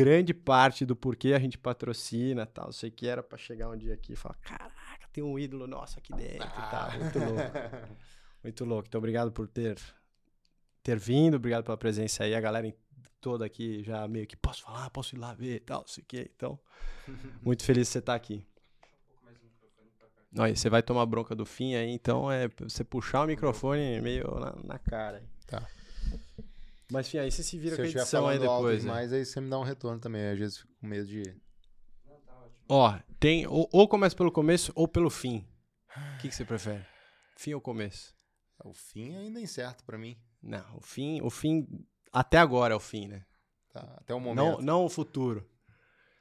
grande parte do porquê a gente patrocina tal. Sei que era para chegar um dia aqui e falar: caraca, tem um ídolo nosso aqui dentro ah. e tal. Muito louco. Muito louco. Então, obrigado por ter, ter vindo, obrigado pela presença aí. A galera toda aqui já meio que posso falar, posso ir lá ver e tal, sei que. Então, muito feliz de você estar aqui. Olha, você vai tomar bronca do fim aí, então é você puxar o microfone meio na, na cara. Tá. Mas enfim, aí você se vira se com a edição aí depois. Né? Mas aí você me dá um retorno também, às vezes fico com medo de. Ó, tem. Ou, ou começa pelo começo ou pelo fim. O que, que você prefere? Fim ou começo? O fim ainda é incerto para mim. Não, o fim, o fim. Até agora é o fim, né? Tá, até o momento. Não, não o futuro.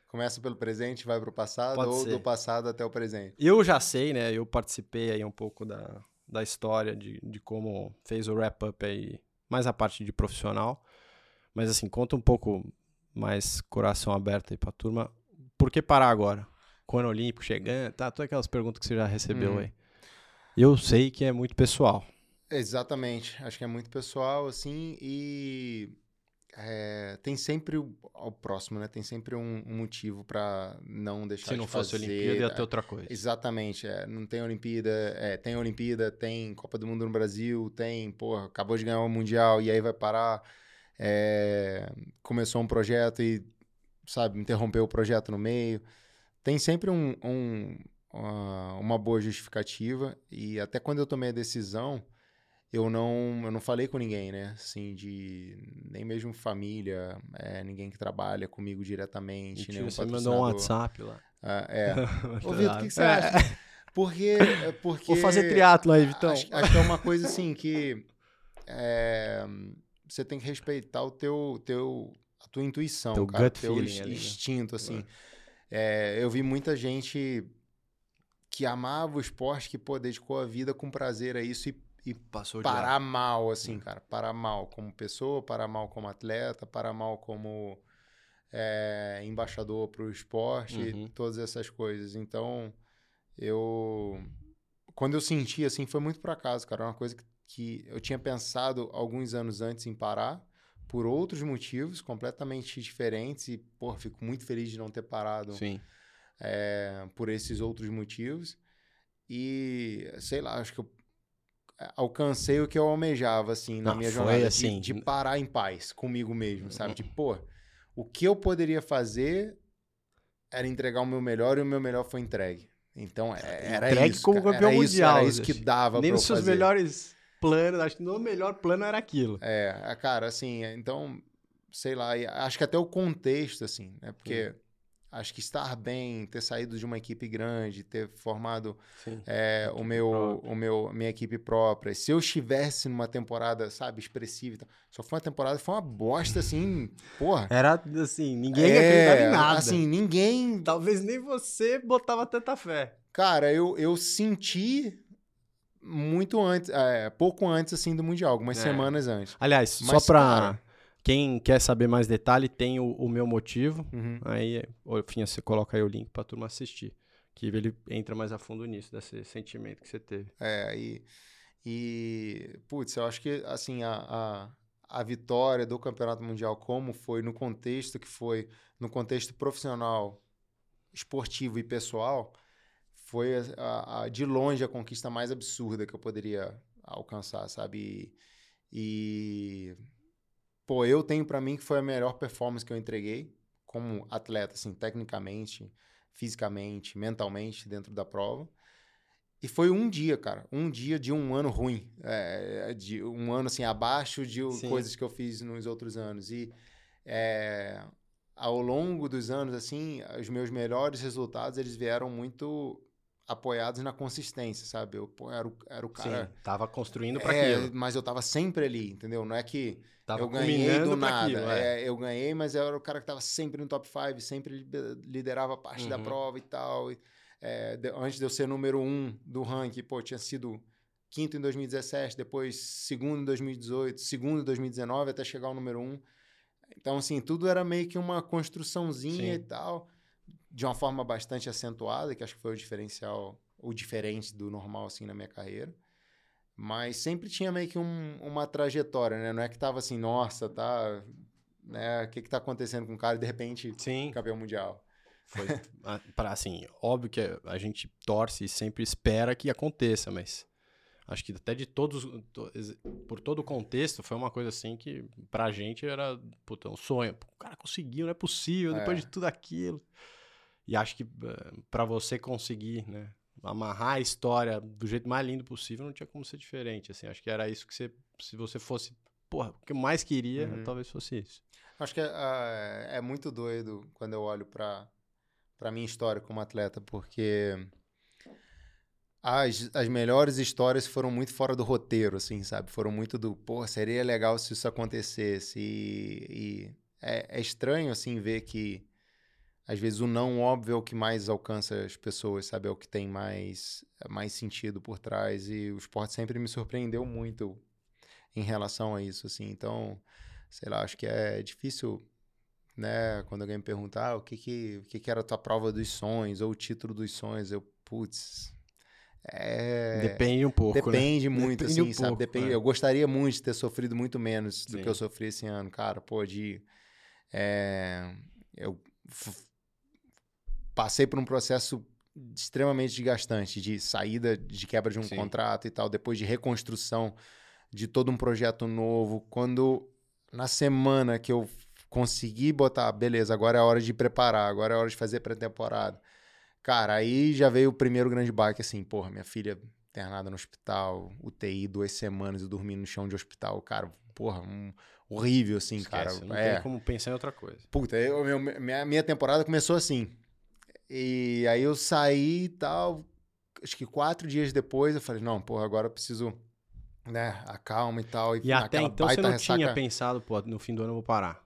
Começa pelo presente, vai para o passado Pode ou ser. do passado até o presente? Eu já sei, né? Eu participei aí um pouco da, da história de, de como fez o wrap-up aí, mais a parte de profissional. Mas assim, conta um pouco mais coração aberto aí pra turma. Por que parar agora? Com o ano olímpico chegando, tá? Todas aquelas perguntas que você já recebeu hum. aí. Eu sei que é muito pessoal. Exatamente. Acho que é muito pessoal, assim, e é, tem sempre o, o, próximo, né? Tem sempre um, um motivo para não deixar Se não de fosse Olimpíada, ia ter outra coisa. Exatamente. É, não tem Olimpíada, é, tem Olimpíada, tem Copa do Mundo no Brasil, tem, porra, acabou de ganhar o Mundial e aí vai parar. É, começou um projeto e, sabe, interrompeu o projeto no meio. Tem sempre um, um, uma boa justificativa e até quando eu tomei a decisão eu não, eu não falei com ninguém, né? Assim, de nem mesmo família, é, ninguém que trabalha comigo diretamente, Mentira, nenhum você mandou um WhatsApp lá. Ah, é. Ô, Vitor, o que, que você acha? É. Porque, porque... Vou fazer triatlo aí, Vitão. Acho, acho, que é uma coisa, assim, que é, você tem que respeitar o teu, teu, a tua intuição, teu cara. Gut teu feeling instinto, ali, né? assim. É, eu vi muita gente que amava o esporte, que, pô, dedicou a vida com prazer a isso e e Passou parar mal, assim, hum. cara. Parar mal como pessoa, parar mal como atleta, parar mal como é, embaixador para o esporte, uhum. todas essas coisas. Então, eu. Quando eu senti, assim, foi muito por acaso, cara. Uma coisa que, que eu tinha pensado alguns anos antes em parar, por outros motivos completamente diferentes. E, pô, fico muito feliz de não ter parado. É, por esses outros motivos. E, sei lá, acho que eu alcancei o que eu almejava, assim, na Não, minha jornada. Assim, de, de, parar em paz comigo mesmo, sabe? De, pô, o que eu poderia fazer era entregar o meu melhor e o meu melhor foi entregue. Então, é, era Entregue isso. como campeão era mundial. Isso, era isso que dava Nem nos seus fazer. melhores planos, acho que no melhor plano era aquilo. É, cara, assim, então, sei lá, acho que até o contexto, assim, né? Porque... Hum acho que estar bem, ter saído de uma equipe grande, ter formado é, o meu, o meu, minha equipe própria. Se eu estivesse numa temporada, sabe, expressiva, só foi uma temporada, foi uma bosta, assim, porra. Era assim, ninguém é, acreditava em nada. Assim, ninguém. Talvez nem você botava tanta fé. Cara, eu, eu senti muito antes, é, pouco antes, assim, do Mundial, algumas é. semanas antes. Aliás, Mas, só pra. Quem quer saber mais detalhe, tem o, o meu motivo. Uhum. Aí, enfim, você coloca aí o link pra turma assistir. Que ele entra mais a fundo nisso, desse sentimento que você teve. É, e. E. Putz, eu acho que, assim, a, a, a vitória do Campeonato Mundial, como foi, no contexto que foi, no contexto profissional, esportivo e pessoal, foi a, a, de longe a conquista mais absurda que eu poderia alcançar, sabe? E, e pô, eu tenho para mim que foi a melhor performance que eu entreguei como atleta, assim, tecnicamente, fisicamente, mentalmente dentro da prova. E foi um dia, cara, um dia de um ano ruim, é, de um ano assim abaixo de Sim. coisas que eu fiz nos outros anos. E é, ao longo dos anos, assim, os meus melhores resultados eles vieram muito apoiados na consistência, sabe? Eu pô, era, o, era o cara. Sim, tava construindo para é, aquilo. Mas eu tava sempre ali, entendeu? Não é que tava eu ganhei do nada. Aquilo, é. É, eu ganhei, mas eu era o cara que tava sempre no top 5, sempre liderava parte uhum. da prova e tal. E, é, de, antes de eu ser número um do ranking, pô, tinha sido quinto em 2017, depois segundo em 2018, segundo em 2019, até chegar ao número um. Então, assim, tudo era meio que uma construçãozinha Sim. e tal de uma forma bastante acentuada, que acho que foi o diferencial, o diferente do normal, assim, na minha carreira. Mas sempre tinha meio que um, uma trajetória, né? Não é que tava assim, nossa, tá né? O que que tá acontecendo com o cara e de repente Sim. campeão mundial. Foi, a- pra, assim, óbvio que a gente torce e sempre espera que aconteça, mas acho que até de todos, por todo o contexto, foi uma coisa assim que pra gente era, puta, um sonho. O cara conseguiu, não é possível, depois É. de tudo aquilo. E acho que eh, pra você conseguir, né, amarrar a história do jeito mais lindo possível, não tinha como ser diferente, assim. Acho que era isso que você, se você fosse, porra, o que eu mais queria, Uhum. talvez fosse isso. Acho que é, ah, é muito doido quando eu olho para para minha história como atleta, porque as, as melhores histórias foram muito fora do roteiro, assim, sabe? Foram muito do, pô, seria legal se isso acontecesse. E, e é, é estranho, assim, ver que às vezes o não óbvio é o que mais alcança as pessoas, sabe? É o que tem mais, mais sentido por trás. E o esporte sempre me surpreendeu muito em relação a isso, assim. Então, sei lá, acho que é difícil, né? Quando alguém me perguntar ah, o que que, o que que era a tua prova dos sonhos ou o título dos sonhos, eu, putz, é... Depende um pouco, né? Depende muito, Depende assim, um sabe? pouco, Depende. é. Eu gostaria muito de ter sofrido muito menos do Sim. que eu sofri esse ano, cara. Pô, de. é, eu passei por um processo extremamente desgastante de saída, de quebra de um Sim. contrato e tal, depois de reconstrução de todo um projeto novo. Quando na semana que eu consegui botar, beleza, agora é a hora de preparar, agora é a hora de fazer pré-temporada. Cara, aí já veio o primeiro grande baque, assim, porra, minha filha internada no hospital, UTI, duas semanas, eu dormindo no chão de hospital, cara, porra, um- horrível, assim, Esquece, cara. não é, tem como pensar em outra coisa. Puta, eu, minha, minha temporada começou assim. E aí eu saí e tal. Acho que quatro dias depois eu falei, não, porra, agora eu preciso, né, acalma e tal. E até naquela então você não tinha ressaca- pensado, pô, no fim do ano eu vou parar.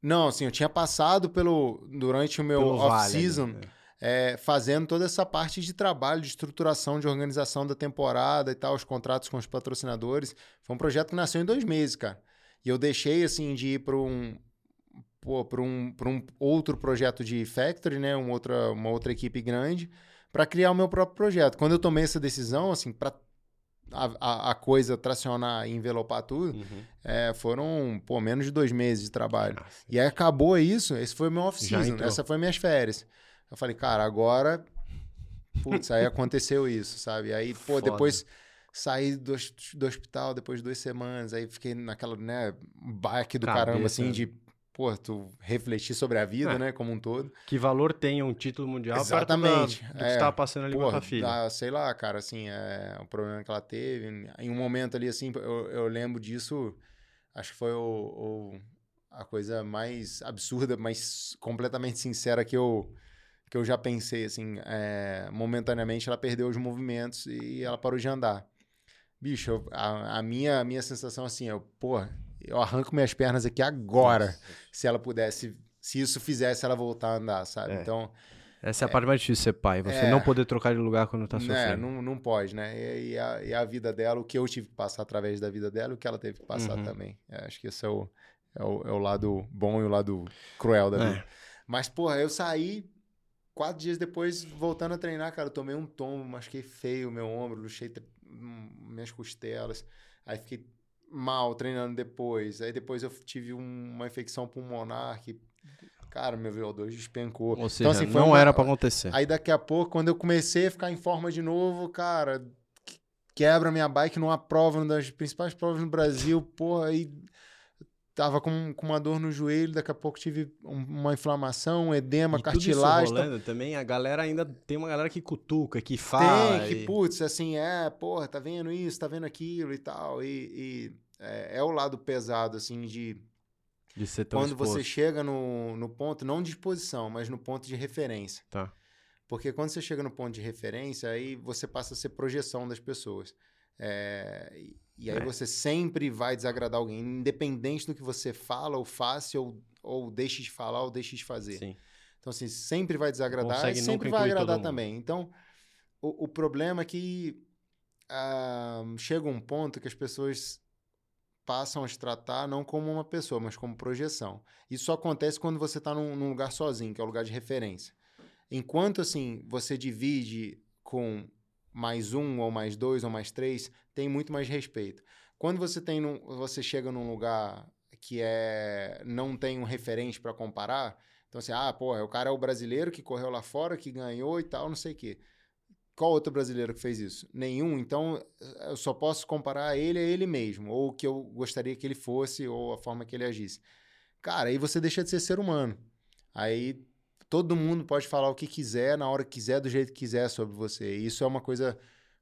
Não, assim, eu tinha passado pelo. Durante o meu Pelo vale off-season, né? é, fazendo toda essa parte de trabalho, de estruturação, de organização da temporada e tal, os contratos com os patrocinadores. Foi um projeto que nasceu em dois meses, cara. E eu deixei, assim, de ir para um. Para um, pra um outro projeto de factory, né? Uma outra, uma outra equipe grande, para criar o meu próprio projeto. Quando eu tomei essa decisão, assim, para a, a, coisa tracionar e envelopar tudo, Uhum. é, foram, pô, menos de dois meses de trabalho. Nossa. E aí acabou isso, esse foi o meu off-season, essa foi minhas férias. Eu falei, cara, agora. Putz, aí aconteceu isso, sabe? Aí, pô, Foda. depois saí do, do hospital depois de duas semanas, aí fiquei naquela, né, baque do caramba, Cabeça. assim, de, pô, tu refletir sobre a vida, É. né, como um todo. Que valor tem um título mundial Exatamente, perto da, do que é. você tava passando ali com a tua filha? dá- sei lá, cara, assim, é um problema que ela teve. Em um momento ali, assim, eu, eu lembro disso, acho que foi o, o- a coisa mais absurda, mas completamente sincera que eu, que eu já pensei, assim, é, momentaneamente ela perdeu os movimentos e ela parou de andar. Bicho, eu- a, a minha, a minha sensação, assim, eu, porra, eu arranco minhas pernas aqui agora, Nossa. se ela pudesse, se isso fizesse ela voltar a andar, sabe? É. Então... Essa é a parte mais difícil de ser pai, você É. não poder trocar de lugar quando tá Né, sofrendo. não, não pode, né? E, e a, e a vida dela, o que eu tive que passar através da vida dela, o que ela teve que passar Uhum. também. É, acho que esse é o, é, o, é o lado bom e o lado cruel da É. vida. Mas, porra, eu saí quatro dias depois, voltando a treinar, cara, eu tomei um tombo, machuquei feio o meu ombro, luxei hum, minhas costelas. Aí fiquei mal treinando depois. Aí depois eu tive um- uma infecção pulmonar que, cara, meu VO2 despencou. Ou seja, então, assim, foi não uma- era pra acontecer. Aí daqui a pouco, quando eu comecei a ficar em forma de novo, cara, que- quebra minha bike numa prova, uma das principais provas no Brasil, porra, aí tava com, com uma dor no joelho, daqui a pouco tive um- uma inflamação, um edema, E tudo isso cartilagem. tá- rolando também, a galera ainda tem uma galera que cutuca, que fala. Tem, que, e- putz, assim, é, porra, tá vendo isso, tá vendo aquilo e tal. E, e, é, é o lado pesado, assim, de de ser tão quando você exposto. chega no, no ponto, não de exposição, mas no ponto de referência. Tá. Porque quando você chega no ponto de referência, aí você passa a ser projeção das pessoas. É, e- aí É. você sempre vai desagradar alguém, independente do que você fala ou faça, ou, ou deixe de falar ou deixe de fazer. Sim. Então, assim, sempre vai desagradar Consegue e sempre vai agradar também. Então, o, o problema é que ah, chega um ponto que as pessoas passam a te tratar não como uma pessoa, mas como projeção. Isso só acontece quando você está num, num lugar sozinho, que é o lugar de referência. Enquanto, assim, você divide com mais um, ou mais dois, ou mais três, tem muito mais respeito. Quando você tem num- você chega num lugar que é não tem um referente para comparar. Então, assim, ah, porra, o cara é o brasileiro que correu lá fora, que ganhou e tal, não sei o quê. Qual outro brasileiro que fez isso? Nenhum. Então, eu só posso comparar ele a ele mesmo, ou o que eu gostaria que ele fosse, ou a forma que ele agisse. Cara, aí você deixa de ser ser humano. Aí todo mundo pode falar o que quiser, na hora que quiser, do jeito que quiser sobre você. E isso é uma coisa.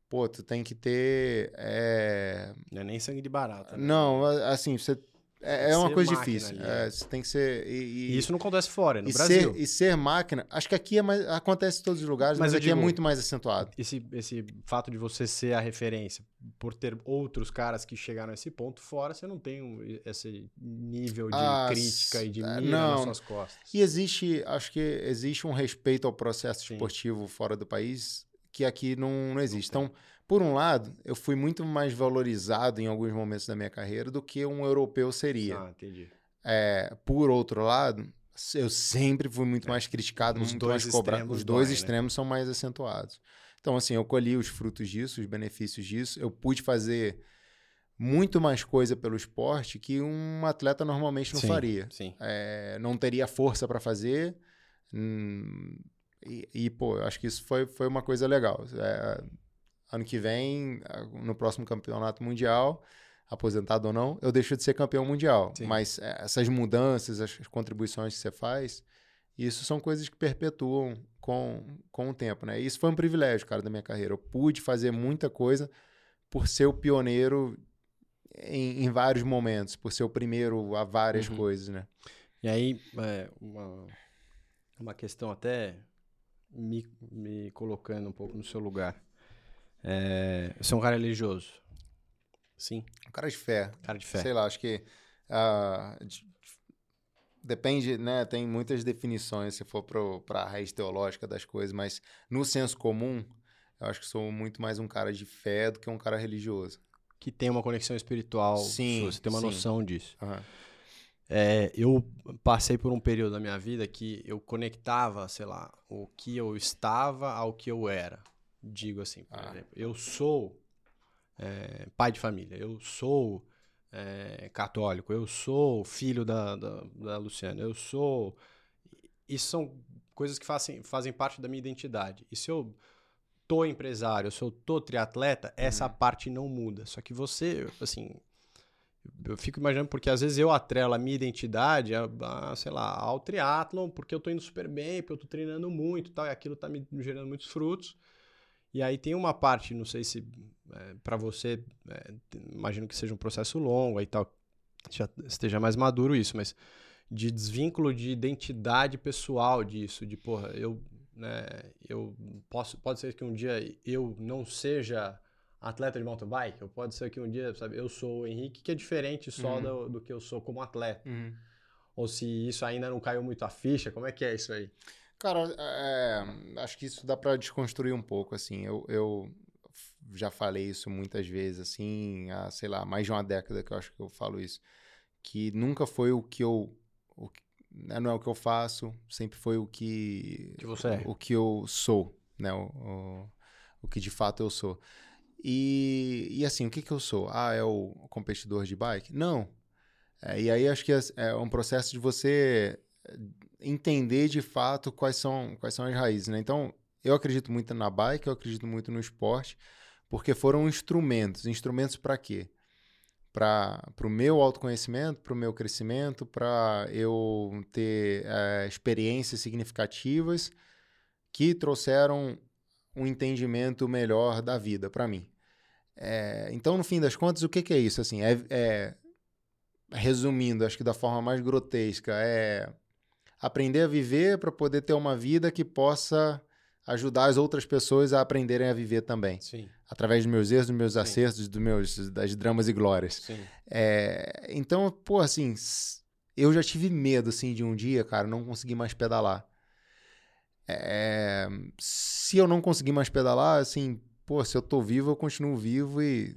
Pô, tu tem que ter. É... Não é nem sangue de barata. Né? Não, assim, você é, é uma coisa difícil. É, você tem que ser. E, e, isso não acontece fora, no e Brasil. Ser, e ser máquina, acho que aqui é mais, acontece em todos os lugares, mas, mas aqui é digo, é muito mais acentuado. Esse, esse fato de você ser a referência, por ter outros caras que chegaram a esse ponto fora, você não tem um, esse nível de ah, crítica e de mira não. nas suas costas. E existe, acho que existe um respeito ao processo Sim. esportivo fora do país que aqui não, não existe. Não então por um lado, eu fui muito mais valorizado em alguns momentos da minha carreira do que um europeu seria. Ah, entendi. É, por outro lado, eu sempre fui muito é. mais criticado, os muito mais cobrado. Os dois dói, né? extremos né? são mais acentuados. Então, assim, eu colhi os frutos disso, os benefícios disso. Eu pude fazer muito mais coisa pelo esporte que um atleta normalmente não sim, faria. Sim. É, não teria força para fazer. Hum, e, e, pô, eu acho que isso foi, foi uma coisa legal. É, ano que vem, no próximo campeonato mundial, aposentado ou não, eu deixo de ser campeão mundial. Sim. Mas é, essas mudanças, as contribuições que você faz, isso são coisas que perpetuam com, com o tempo, né? Isso foi um privilégio, cara, da minha carreira. Eu pude fazer muita coisa por ser o pioneiro em, em vários momentos, por ser o primeiro a várias uhum. coisas, né? E aí, é, uma, uma questão até me, me colocando um pouco no seu lugar. É, você é um cara religioso? Sim. Um cara de fé. Cara de fé. Sei lá, acho que. Uh, de, depende, né? Tem muitas definições se for para a raiz teológica das coisas, mas no senso comum, eu acho que sou muito mais um cara de fé do que um cara religioso. Que tem uma conexão espiritual. Sim. Você tem uma sim. noção disso. Uhum. É, eu passei por um período da minha vida que eu conectava, sei lá, o que eu estava ao que eu era digo assim, por ah. exemplo, eu sou é, pai de família, eu sou é, católico, eu sou filho da, da, da, Luciana, eu sou. Isso são coisas que fazem, fazem parte da minha identidade. E se eu tô empresário, se eu tô triatleta, essa uhum. parte não muda. Só que você, assim, eu fico imaginando porque às vezes eu atrelo a minha identidade a, a, sei lá, ao triatlon, porque eu tô indo super bem, porque eu tô treinando muito e tal, e aquilo tá me gerando muitos frutos. E aí tem uma parte, não sei se é, para você, é, imagino que seja um processo longo aí tal, já esteja mais maduro isso, mas de desvínculo de identidade pessoal disso, de porra, eu, né, eu posso, pode ser que um dia eu não seja atleta de mountain bike, ou pode ser que um dia, sabe, eu sou o Henrique, que é diferente só uhum. do, do, que eu sou como atleta. Uhum. Ou se isso ainda não caiu muito a ficha, como é que é isso aí? Cara, é, acho que isso dá para desconstruir um pouco, assim. Eu, eu já falei isso muitas vezes, assim, há, sei lá, mais de uma década que eu acho que eu falo isso. Que nunca foi o que eu. O que, né, não é o que eu faço, sempre foi o que. que você é. O, o que eu sou, né? O, o, o, que de fato eu sou. E, e assim, o que, que eu sou? Ah, é o competidor de bike? Não. É, e aí acho que é, é um processo de você entender de fato quais são, quais são as raízes, né? Então, eu acredito muito na bike, eu acredito muito no esporte, porque foram instrumentos. Instrumentos para quê? Para o meu autoconhecimento, para o meu crescimento, para eu ter é, experiências significativas que trouxeram um entendimento melhor da vida para mim. É, então, no fim das contas, o que, que é isso? Assim, é, é, resumindo, acho que da forma mais grotesca, é aprender a viver para poder ter uma vida que possa ajudar as outras pessoas a aprenderem a viver também. Sim. Através dos meus erros, dos meus Sim. acertos, dos meus, das dramas e glórias. É, então, pô, assim, eu já tive medo, assim, de um dia, cara, não conseguir mais pedalar. É, se eu não conseguir mais pedalar, assim, pô, se eu tô vivo, eu continuo vivo e,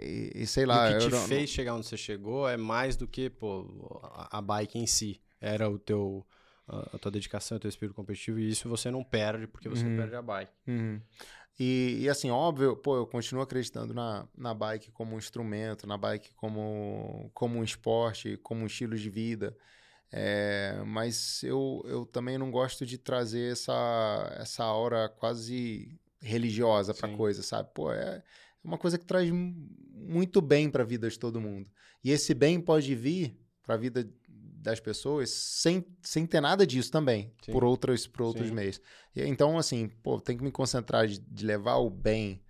e, e sei lá. E o que te não, fez chegar onde você chegou é mais do que, pô, a, a bike em si era o teu a tua dedicação, o teu espírito competitivo, e isso você não perde porque você uhum. perde a bike. Uhum. E, e, assim, óbvio, pô, eu continuo acreditando na, na bike como um instrumento, na bike como, como um esporte, como um estilo de vida. É, mas eu, eu também não gosto de trazer essa, essa aura quase religiosa para coisa, sabe? Pô, é uma coisa que traz muito bem para a vida de todo mundo. E esse bem pode vir para a vida das pessoas sem, sem ter nada disso também, Sim. por outros, por outros Sim. meios. E, então, assim, pô, tem que me concentrar de, de, levar o bem.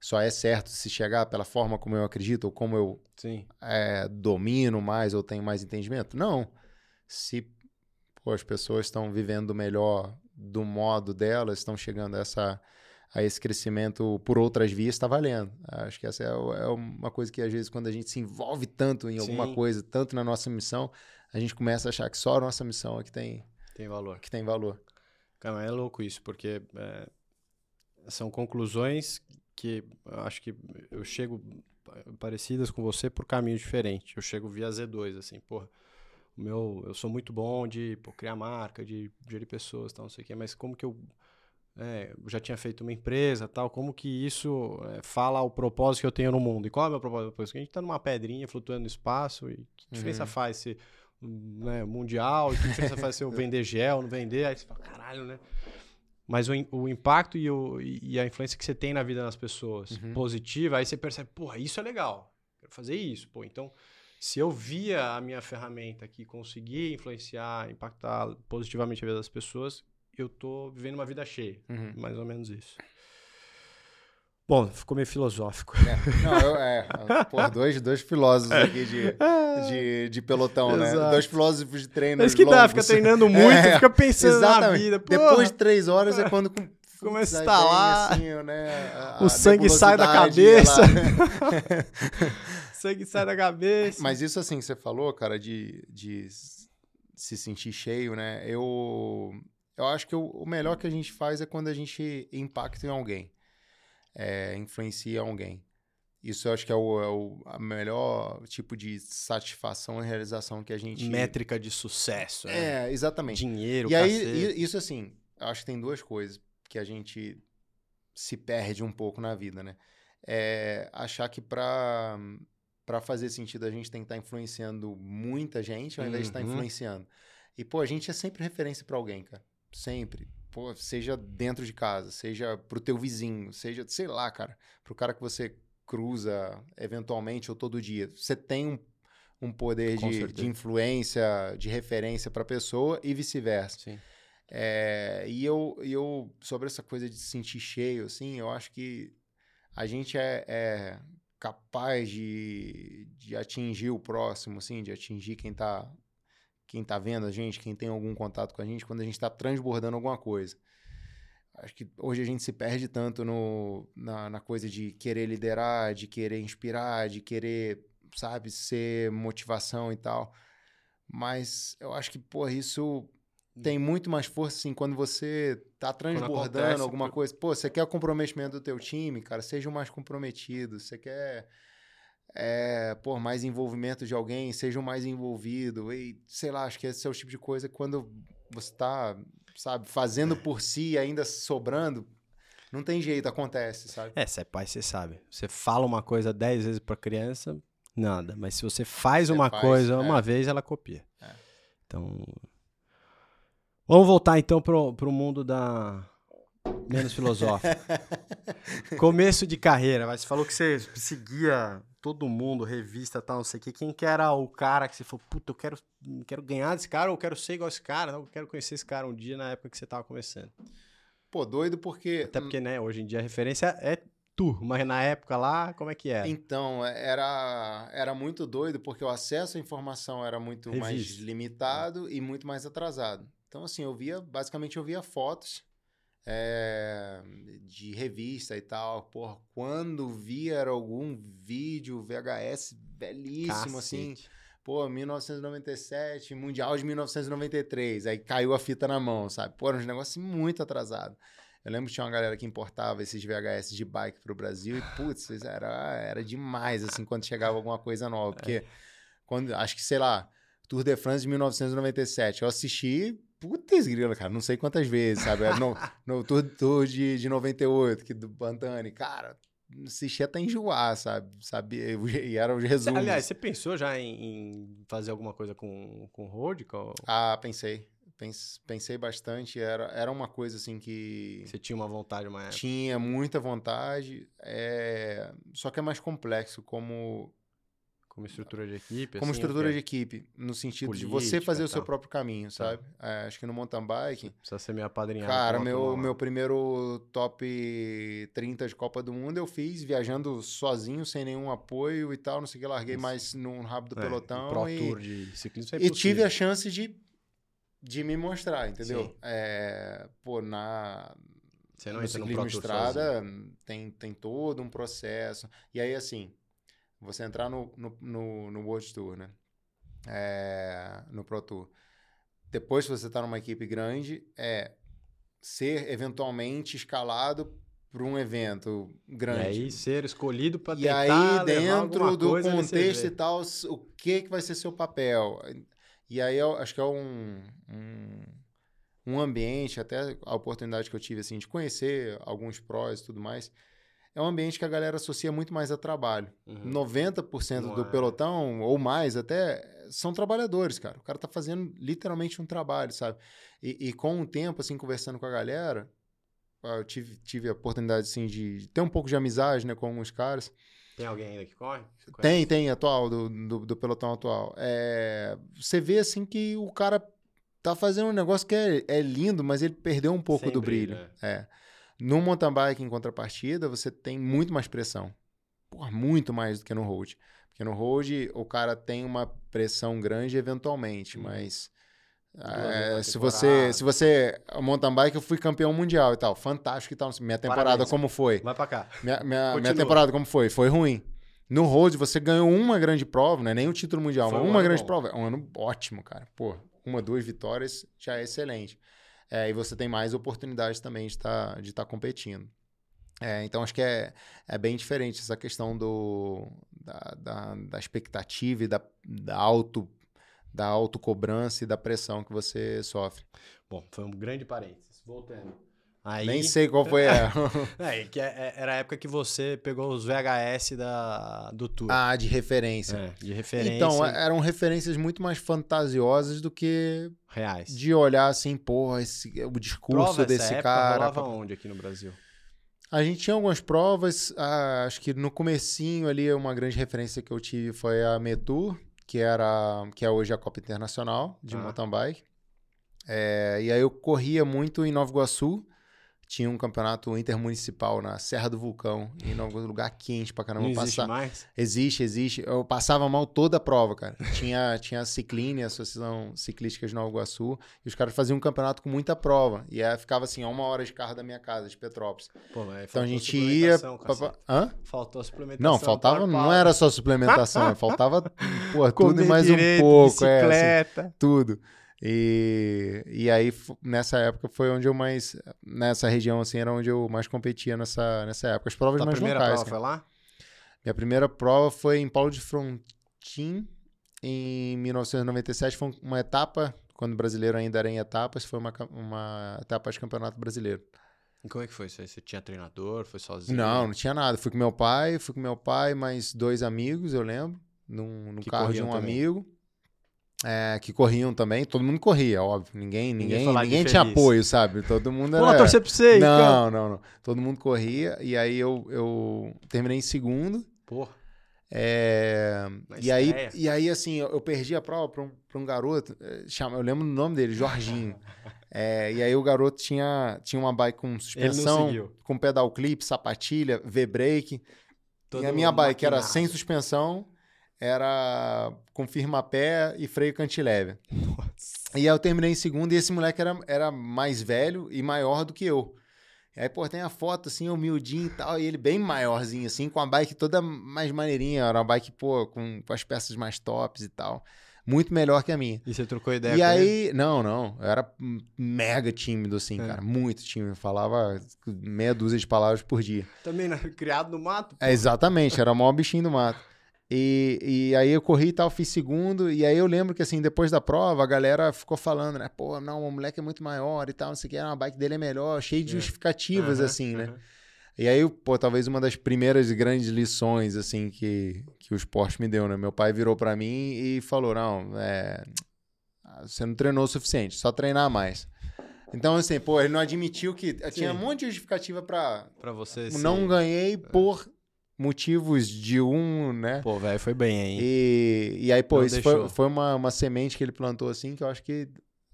Só é certo se chegar pela forma como eu acredito ou como eu é, domino mais ou tenho mais entendimento? Não. Se pô, as pessoas estão vivendo melhor do modo delas, estão chegando a essa a esse crescimento por outras vias está valendo. Acho que essa é, é, uma coisa que às vezes quando a gente se envolve tanto em alguma Sim. coisa, tanto na nossa missão, a gente começa a achar que só a nossa missão é que tem, tem valor. Que tem valor. Cara, é louco isso, porque é, são conclusões que eu acho que eu chego parecidas com você por caminho diferente. Eu chego via Z2, assim, porra, meu, eu sou muito bom de pô, criar marca, de gerir pessoas, tal, não sei o quê, mas como que eu é, já tinha feito uma empresa tal, como que isso é, fala o propósito que eu tenho no mundo? E qual é o meu propósito? Porque a gente está numa pedrinha flutuando no espaço, e que diferença uhum. faz se né, mundial, que diferença faz se eu vender gel, não vender? Aí você fala, caralho, né? Mas o, o impacto e, o, e, a influência que você tem na vida das pessoas, uhum. positiva, aí você percebe, porra, isso é legal, quero fazer isso, pô, então se eu via a minha ferramenta aqui conseguir influenciar, impactar positivamente a vida das pessoas, eu tô vivendo uma vida cheia. Uhum. Mais ou menos isso. Bom, ficou meio filosófico. É, não, eu, é, pô, dois, dois filósofos aqui de, de, de pelotão, né? Exato. Dois filósofos de treino. Mas que longos. dá, fica treinando muito, é, fica pensando exatamente. na vida. Porra. Depois de três horas é quando começa a estalar. Assim, né, a, o sangue sai da cabeça. sangue sai da cabeça. Mas isso assim que você falou, cara, de, de se sentir cheio, né? Eu eu acho que o, o, melhor que a gente faz é quando a gente impacta em alguém, é, influencia alguém. Isso eu acho que é o, é o melhor tipo de satisfação e realização que a gente. Métrica de sucesso. Né? É, exatamente. Dinheiro, E aí, isso assim, acho que tem duas coisas que a gente se perde um pouco na vida, né? É achar que para para fazer sentido a gente tem que estar tá influenciando muita gente ao invés uhum. de estar tá influenciando. E, pô, a gente é sempre referência para alguém, cara. Sempre. Pô, seja dentro de casa, seja pro teu vizinho, seja, sei lá, cara, pro cara que você cruza eventualmente ou todo dia. Você tem um, um poder de, de, influência, de referência para a pessoa e vice-versa. É, e eu, eu, sobre essa coisa de se sentir cheio, assim, eu acho que a gente é, é capaz de, de atingir o próximo, assim, de atingir quem está quem está vendo a gente, quem tem algum contato com a gente, quando a gente está transbordando alguma coisa. Acho que hoje a gente se perde tanto no, na, na coisa de querer liderar, de querer inspirar, de querer, sabe, ser motivação e tal. Mas eu acho que, pô, isso tem muito mais força, assim, quando você tá transbordando acontece, alguma coisa. Pô, você quer o comprometimento do teu time, cara, seja o mais comprometido. Você quer é, por mais envolvimento de alguém, seja mais envolvido. E sei lá, acho que esse é o tipo de coisa quando você está, sabe, fazendo por si e ainda sobrando, não tem jeito, acontece, sabe? É, você é pai, você sabe. Você fala uma coisa dez vezes para criança, nada. Mas se você faz você uma faz, coisa é. uma vez, ela copia. É. Então. Vamos voltar então pro, pro mundo da. Menos filosófico. Começo de carreira, mas você falou que você seguia todo mundo, revista tal, não sei o que. Quem que era o cara que você falou, puta, eu quero, quero ganhar desse cara ou eu quero ser igual esse cara? Não, eu quero conhecer esse cara um dia na época que você tava começando. Pô, doido porque. Até porque, né, hoje em dia a referência é tu, mas na época lá, como é que era? Então, era, era muito doido porque o acesso à informação era muito Revista. mais limitado é. e muito mais atrasado. Então, assim, eu via, basicamente eu via fotos é, de revista e tal. Porra, quando via algum vídeo VHS belíssimo, assim, Cacete. assim. Pô, 1997, Mundial de 1993. Aí caiu a fita na mão, sabe? Pô, era um negócio muito atrasado. Eu lembro que tinha uma galera que importava esses VHS de bike pro Brasil e, putz, era, era demais, assim, quando chegava alguma coisa nova. Porque, é. quando, acho que, sei lá, Tour de France de 1997, eu assisti Putz, grila, cara, não sei quantas vezes, sabe? É no, no Tour, tour de, de 98, que do Pantani, cara, assistia até enjoar, sabe? sabe? E eram os resumos. Aliás, você pensou já em, em fazer alguma coisa com, com road? Com... Ah, pensei. Pensei bastante. Era, era uma coisa assim que. Você tinha uma vontade, uma Tinha muita vontade. É... Só que é mais complexo como como estrutura de equipe? Como assim, estrutura de equipe, no sentido Política, de você fazer o seu próprio caminho, tá. sabe? Tá. É, acho que no mountain bike. Precisa ser meio apadrinhado. Cara, meu, meu primeiro top 30 de Copa do Mundo eu fiz viajando sozinho, sem nenhum apoio e tal. Não sei o que, larguei Isso. mais no rabo do é, pelotão. Pro e, tour de ciclismo é E tive a chance de, de me mostrar, entendeu? É, pô, na. Você não no entra ciclismo estrada tem, tem todo um processo. E aí, assim, você entrar no, no, no, no World Tour, né? É, no Pro Tour. Depois que você está numa equipe grande, é ser eventualmente escalado para um evento grande. E aí ser escolhido para tentar E aí dentro do contexto e tal, o que que vai ser seu papel? E aí eu acho que é um, um, um ambiente, até a oportunidade que eu tive assim de conhecer alguns prós e tudo mais, é um ambiente que a galera associa muito mais a trabalho. Uhum. 90% Não do é. pelotão, ou mais até, são trabalhadores, cara. O cara tá fazendo literalmente um trabalho, sabe? E, e com o tempo, assim, conversando com a galera, eu tive, tive a oportunidade, assim, de ter um pouco de amizade, né, com alguns caras. Tem alguém ainda que corre? Tem, tem, atual, do, do, do pelotão atual. É, você vê, assim, que o cara tá fazendo um negócio que é, é lindo, mas ele perdeu um pouco Sem do brilho. brilho. É. No mountain bike, em contrapartida, você tem muito mais pressão. Porra, muito mais do que no road. Porque no road, o cara tem uma pressão grande eventualmente, hum. mas... É, se você, se você mountain bike, eu fui campeão mundial e tal, fantástico e tal. Minha temporada Parabéns. como foi? Vai pra cá. Minha, minha, minha, temporada como foi? Foi ruim. No road você ganhou uma grande prova, não é nem o título mundial, mas um uma grande bom. prova. É um ano ótimo, cara. Pô, uma, duas vitórias já é excelente é, e você tem mais oportunidades também de estar tá, de tá competindo. É, então, acho que é, é bem diferente essa questão do, da, da, da expectativa e da, da, auto, da autocobrança e da pressão que você sofre. Bom, foi um grande parênteses. Voltando. Aí... Nem sei qual foi a. é, que é, é, era a época que você pegou os VHS da, do tour. Ah, de referência. É, de referência. Então, eram referências muito mais fantasiosas do que. Reais. De olhar assim, porra, esse, o discurso Prova desse época cara. Rolava onde aqui no Brasil? A gente tinha algumas provas, ah, acho que no comecinho ali uma grande referência que eu tive foi a Metur, que era que é hoje a Copa Internacional de ah. mountain bike. É, e aí eu corria muito em Nova Iguaçu tinha um campeonato intermunicipal na Serra do Vulcão, em algum lugar quente pra caramba. Não existe passar... mais? Existe, existe. Eu passava mal toda a prova, cara. tinha, tinha a Cicline, a Associação Ciclística de Nova Iguaçu, e os caras faziam um campeonato com muita prova. E aí ficava assim, a uma hora de carro da minha casa, de Petrópolis. Pô, então a gente ia. Pra... Hã? Faltou suplementação. Não, faltava, não era só suplementação, faltava pô, tudo e mais um pouco. É, assim, tudo. E, e aí, nessa época, foi onde eu mais. Nessa região, assim, era onde eu mais competia nessa, nessa época. As provas mais primeira locais. Prova foi lá? Minha primeira prova foi em Paulo de Frontin, em 1997. Foi uma etapa, quando o brasileiro ainda era em etapas, foi uma, uma etapa de campeonato brasileiro. E como é que foi isso aí? Você tinha treinador? Foi sozinho? Não, não tinha nada. Fui com meu pai, fui com meu pai, mais dois amigos, eu lembro, num, num carro de um também. amigo. É, que corriam também, todo mundo corria, óbvio. Ninguém, ninguém, ninguém, ninguém tinha apoio, sabe? Todo mundo era. Pô, torcer pra você, Não, cara. não, não. Todo mundo corria. E aí eu, eu terminei em segundo. Porra. É, e, aí, e aí, assim, eu, eu perdi a prova para um, pra um garoto, é, chama, eu lembro o nome dele, Jorginho. é, e aí o garoto tinha, tinha uma bike com suspensão, com pedal clip, sapatilha, V-brake. E a minha bike maquinado. era sem suspensão era com firma-pé e freio cantileve. Nossa. E aí eu terminei em segundo e esse moleque era, era mais velho e maior do que eu. E aí, pô, tem a foto assim, humildinho e tal, e ele bem maiorzinho, assim, com a bike toda mais maneirinha. Era uma bike, pô, com, com as peças mais tops e tal. Muito melhor que a minha. E você trocou ideia e com aí, ele? não, não. Eu era mega tímido, assim, é. cara. Muito tímido. falava meia dúzia de palavras por dia. Também, né? Criado no mato? É, exatamente, era o maior bichinho do mato. E, e aí eu corri e tal, fiz segundo. E aí eu lembro que, assim, depois da prova, a galera ficou falando, né? Pô, não, o moleque é muito maior e tal, não sei o que, a bike dele é melhor, cheio de É. justificativas, Aham, assim, né? aham. E aí, pô, talvez uma das primeiras grandes lições, assim, que, que o esporte me deu, né? Meu pai virou pra mim e falou, não, é, você não treinou o suficiente, só treinar mais. Então, assim, pô, ele não admitiu que... Tinha um monte de justificativa pra... Pra você. Não sim. ganhei por motivos de um, né? Pô, velho, foi bem, hein? E, e aí, pô, Não isso deixou. foi, foi uma, uma semente que ele plantou assim, que eu acho que.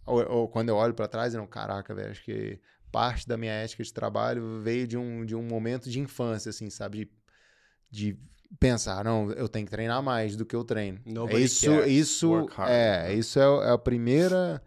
Ou, ou quando eu olho pra trás, eu não, caraca, velho, acho que parte da minha ética de trabalho veio de um, de um momento de infância, assim, sabe? De, de pensar, não, eu tenho que treinar mais do que eu treino. Nobody isso, cares. isso, Work hard, é, né? isso é, é a primeira.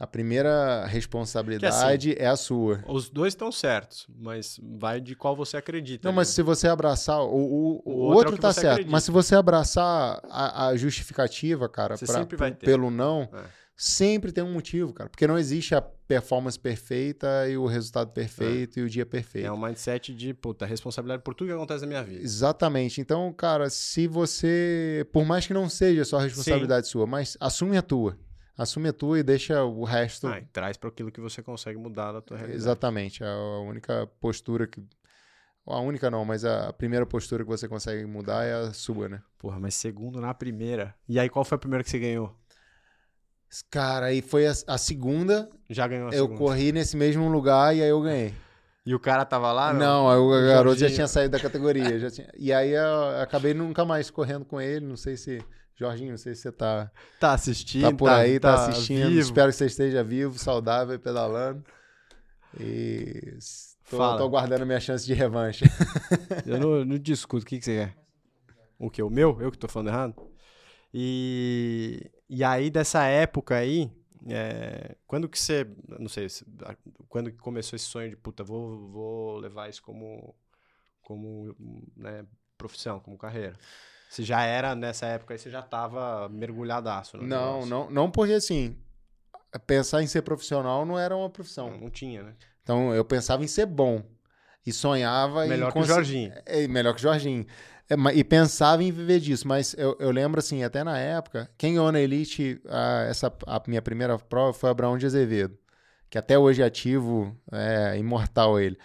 A primeira responsabilidade é a sua. Os dois estão certos, mas vai de qual você acredita. Não, ali. mas se você abraçar. O, o, o outro, outro é tá certo. acredita. Mas se você abraçar a, a justificativa, cara, pra- pelo não, É. sempre tem um motivo, cara. Porque não existe a performance perfeita e o resultado perfeito e o dia perfeito. É um mindset de, puta, responsabilidade por tudo que acontece na minha vida. Exatamente. Então, cara, se você. Por mais que não seja só responsabilidade sua, mas assume a tua. Assume a tua e deixa o resto. Ah, e traz para aquilo que você consegue mudar da tua realidade. Exatamente. É a única postura que. A única não, mas a primeira postura que você consegue mudar é a sua, né? Porra, mas segundo na primeira. E aí, qual foi a primeira que você ganhou? Cara, aí foi a, a segunda, Já ganhou a eu segunda. corri nesse mesmo lugar e aí eu ganhei. E o cara tava lá? não, aí o garoto já tinha saído da categoria. já tinha- E aí eu acabei nunca mais correndo com ele. Não sei se. Jorginho, não sei se você tá, Tá assistindo, tá por aí, tá, assistindo. vivo. Espero que você esteja vivo, saudável e pedalando. E tô, Fala. tô aguardando a minha chance de revanche. Eu não, não discuto. O que, que você quer? O que? O meu? Eu que tô falando errado? E, e aí, dessa época aí, é, quando que você. Não sei, quando que começou esse sonho de puta, vou, vou levar isso como, como né, profissão, como carreira? Você já era nessa época aí, você já tava mergulhadaço no Não, negócio. não, não porque assim. Pensar em ser profissional não era uma Não, profissão. não tinha, né? Então eu pensava em ser bom. E sonhava em. Melhor que o Jorginho. É, melhor que o Jorginho. É, e pensava em viver disso, mas eu, eu lembro assim, até na época, quem ganhou na Elite, a, essa, a minha primeira prova foi Abraão de Azevedo, que até hoje é ativo, é imortal ele.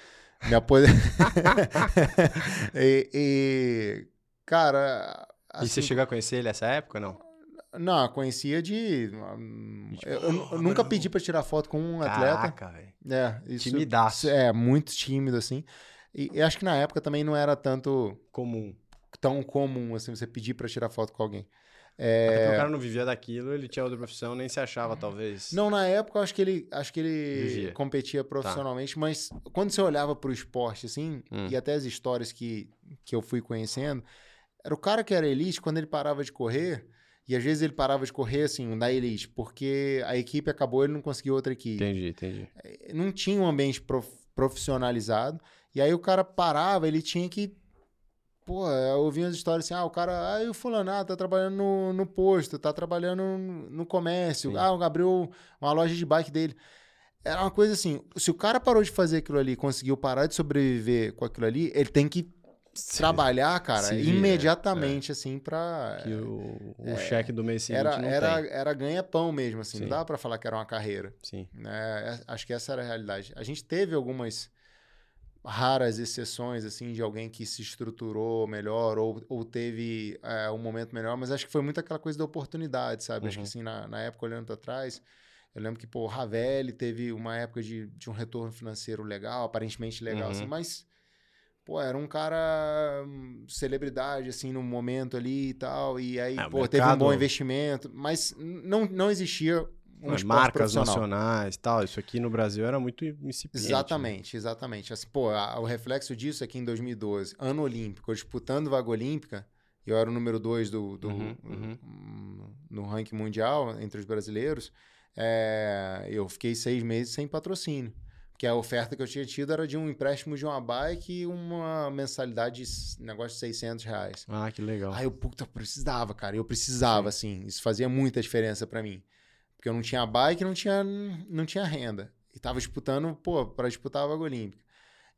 Me apos... e, e, cara. e você assim, chegou a conhecer ele nessa época, não? Não, conhecia de. Tipo, eu, eu "Oh, nunca Abraão." pedi pra tirar foto com um atleta. Caraca, velho. É, isso, Timidaço. É, muito tímido, assim. E, e acho que na época também não era tanto Comum. tão comum, assim, você pedir pra tirar foto com alguém. Até porque É, o cara não vivia daquilo, ele tinha outra profissão, nem se achava, talvez. não, na época eu acho que ele, acho que ele Vivia. competia profissionalmente, mas quando você olhava pro esporte, assim, Hum. e até as histórias que, que eu fui conhecendo, era o cara que era elite, quando ele parava de correr, e às vezes ele parava de correr, assim, na elite, porque a equipe acabou, ele não conseguiu outra equipe. Entendi, entendi. não tinha um ambiente prof- profissionalizado. E aí o cara parava, ele tinha que. Pô, eu ouvia as histórias assim: ah, o cara. Ah, e o fulano, ah, tá trabalhando no, no posto, tá trabalhando no no comércio. Sim. Ah, abriu uma loja de bike dele. Era uma coisa assim: se o cara parou de fazer aquilo ali, conseguiu parar de sobreviver com aquilo ali, ele tem que trabalhar, cara, vira, imediatamente, assim, pra. Que o, o cheque do mês seguinte É, Era, não era, tem. era ganha-pão mesmo, assim. Não Sim. dava pra falar que era uma carreira Sim. né? É, Acho que essa era a realidade. A gente teve algumas raras exceções, assim, de alguém que se estruturou melhor ou, ou teve é, um momento melhor, mas acho que foi muito aquela coisa da oportunidade, sabe? Acho que, Uhum. assim, na, na época, olhando para trás, eu lembro que, pô, o Ravelli teve uma época de, de um retorno financeiro legal, aparentemente legal, Uhum. assim, mas... Pô, era um cara hum, celebridade, assim, no momento ali e tal. E aí, É, pô, teve um bom mercado- investimento. Mas não, não existia um Mas marcas nacionais e tal, isso aqui no Brasil era muito incipiente. né? Exatamente, exatamente. Assim, pô, a- o reflexo disso é que em 2012, ano olímpico, eu disputando vaga olímpica, eu era o número dois do, do- Uhum, uhum. hum, no ranking mundial entre os brasileiros, é, eu fiquei seis meses sem patrocínio. Porque a oferta que eu tinha tido era de um empréstimo de uma bike e uma mensalidade de negócio de 600 reais. Ah, que legal. Aí eu, puta, precisava, cara. Eu precisava, assim. Isso fazia muita diferença pra mim. Porque eu não tinha bike, não tinha, não tinha renda. E tava disputando, pô, pra disputar a vaga olímpica.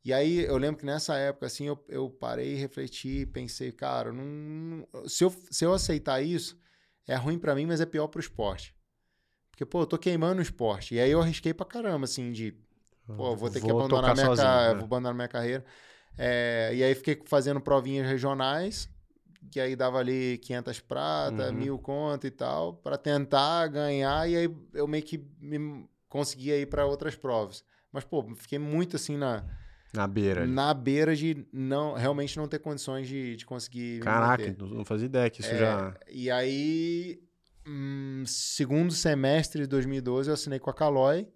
E aí eu lembro que nessa época, assim, eu, eu parei, refleti, pensei, cara, não, se, eu, se eu aceitar isso, é ruim para mim, mas é pior pro esporte. Porque, pô, eu tô queimando o esporte. E aí eu arrisquei pra caramba, assim, de, pô, vou ter vou que abandonar minha, sozinho, ca... né? abandonar minha carreira. É, e aí fiquei fazendo provinhas regionais, que aí dava ali 500 prata, uhum. mil conto e tal, para tentar ganhar. E aí eu meio que me conseguia ir para outras provas. Mas, pô, fiquei muito assim na na beira. Na beira de não realmente não ter condições de, de conseguir. Caraca, não fazia ideia que isso é, já. E aí, hum, segundo semestre de 2012, eu assinei com a Caloi.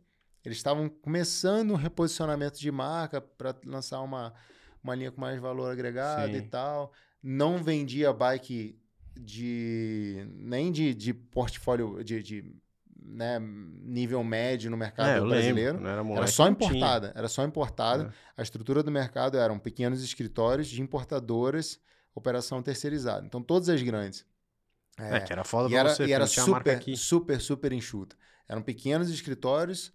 Eles estavam começando um reposicionamento de marca para lançar uma, uma linha com mais valor agregado Sim. e tal. Não vendia bike de nem de, de portfólio de, de né, nível médio no mercado é, brasileiro. Lembro, era, era, só importada. Tinha. Era só importada. É. A estrutura do mercado eram pequenos escritórios de importadoras, operação terceirizada. Então, todas as grandes. É, é que era foda e era, você, e era super, super, super enxuta. Eram pequenos escritórios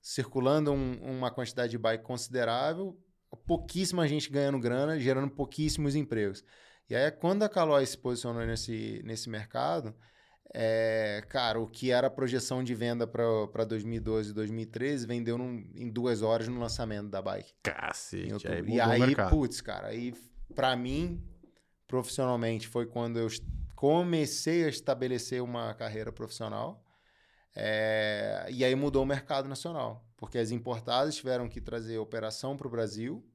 circulando um, uma quantidade de bike considerável, pouquíssima gente ganhando grana, gerando pouquíssimos empregos. E aí, quando a Caloi se posicionou nesse, nesse mercado, é, cara, o que era a projeção de venda para 2012 e 2013 vendeu num, em duas horas no lançamento da bike. Cacete, aí E aí, putz, cara, aí para mim, profissionalmente, foi quando eu comecei a estabelecer uma carreira profissional. É, e aí mudou o mercado nacional, porque as importadas tiveram que trazer operação para o Brasil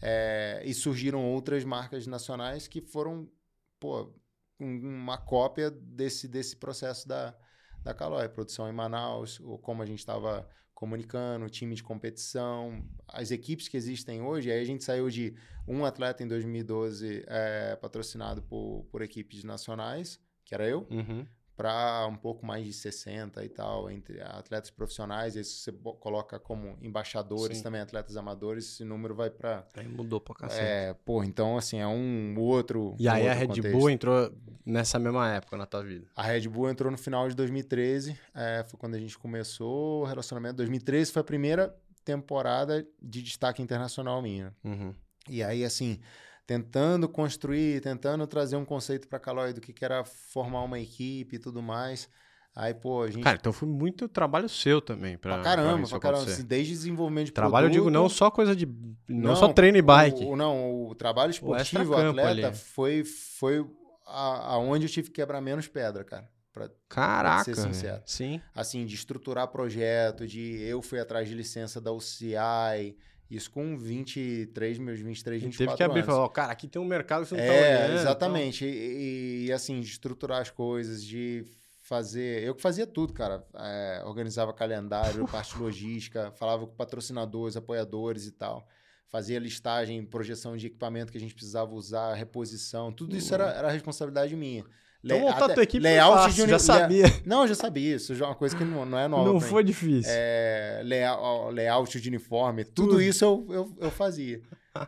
é, e surgiram outras marcas nacionais que foram, pô, uma cópia desse, desse processo da, da Calói, produção em Manaus, como a gente estava comunicando, time de competição, as equipes que existem hoje. Aí a gente saiu de um atleta em 2012 é, patrocinado por, por equipes nacionais, que era eu, uhum para um pouco mais de 60 e tal, entre atletas profissionais, e você coloca como embaixadores Sim. também, atletas amadores, esse número vai para... Aí mudou pra cacete. É, pô, então assim, é um outro E aí outro a Red contexto. Bull entrou nessa mesma época na tua vida? A Red Bull entrou no final de 2013, é, foi quando a gente começou o relacionamento. 2013 foi a primeira temporada de destaque internacional minha. Uhum. E aí, assim tentando construir, tentando trazer um conceito para Calói do que, que era formar uma equipe e tudo mais. Aí, pô, a gente. Cara, então foi muito trabalho seu também. Pra, pra caramba, pra, pra caramba. Assim, desde desenvolvimento de Trabalho, produto, eu digo, não só coisa de. Não, não só treino e bike. O, não, o trabalho esportivo, o atleta, foi, foi a, aonde eu tive que quebrar menos pedra, cara. Pra, Caraca. Pra ser sincero. Sim. Assim, de estruturar projeto, de eu fui atrás de licença da UCI, isso com 23, meus 23, 24 Teve que abrir e falar, cara, aqui tem um mercado que você não tá é, tá olhando. Exatamente. Então... E, e, assim, de estruturar as coisas, de fazer... Eu que fazia tudo, cara. É, organizava calendário, parte logística, falava com patrocinadores, apoiadores e tal. Fazia listagem, projeção de equipamento que a gente precisava usar, reposição. Tudo isso era, era responsabilidade minha. Então montar a tua equipe layout fácil, de já sabia. Não, eu já sabia. Isso já é uma coisa que não, não é nova. Não foi difícil. É, layout, layout de uniforme, tudo, tudo isso eu, eu, eu fazia.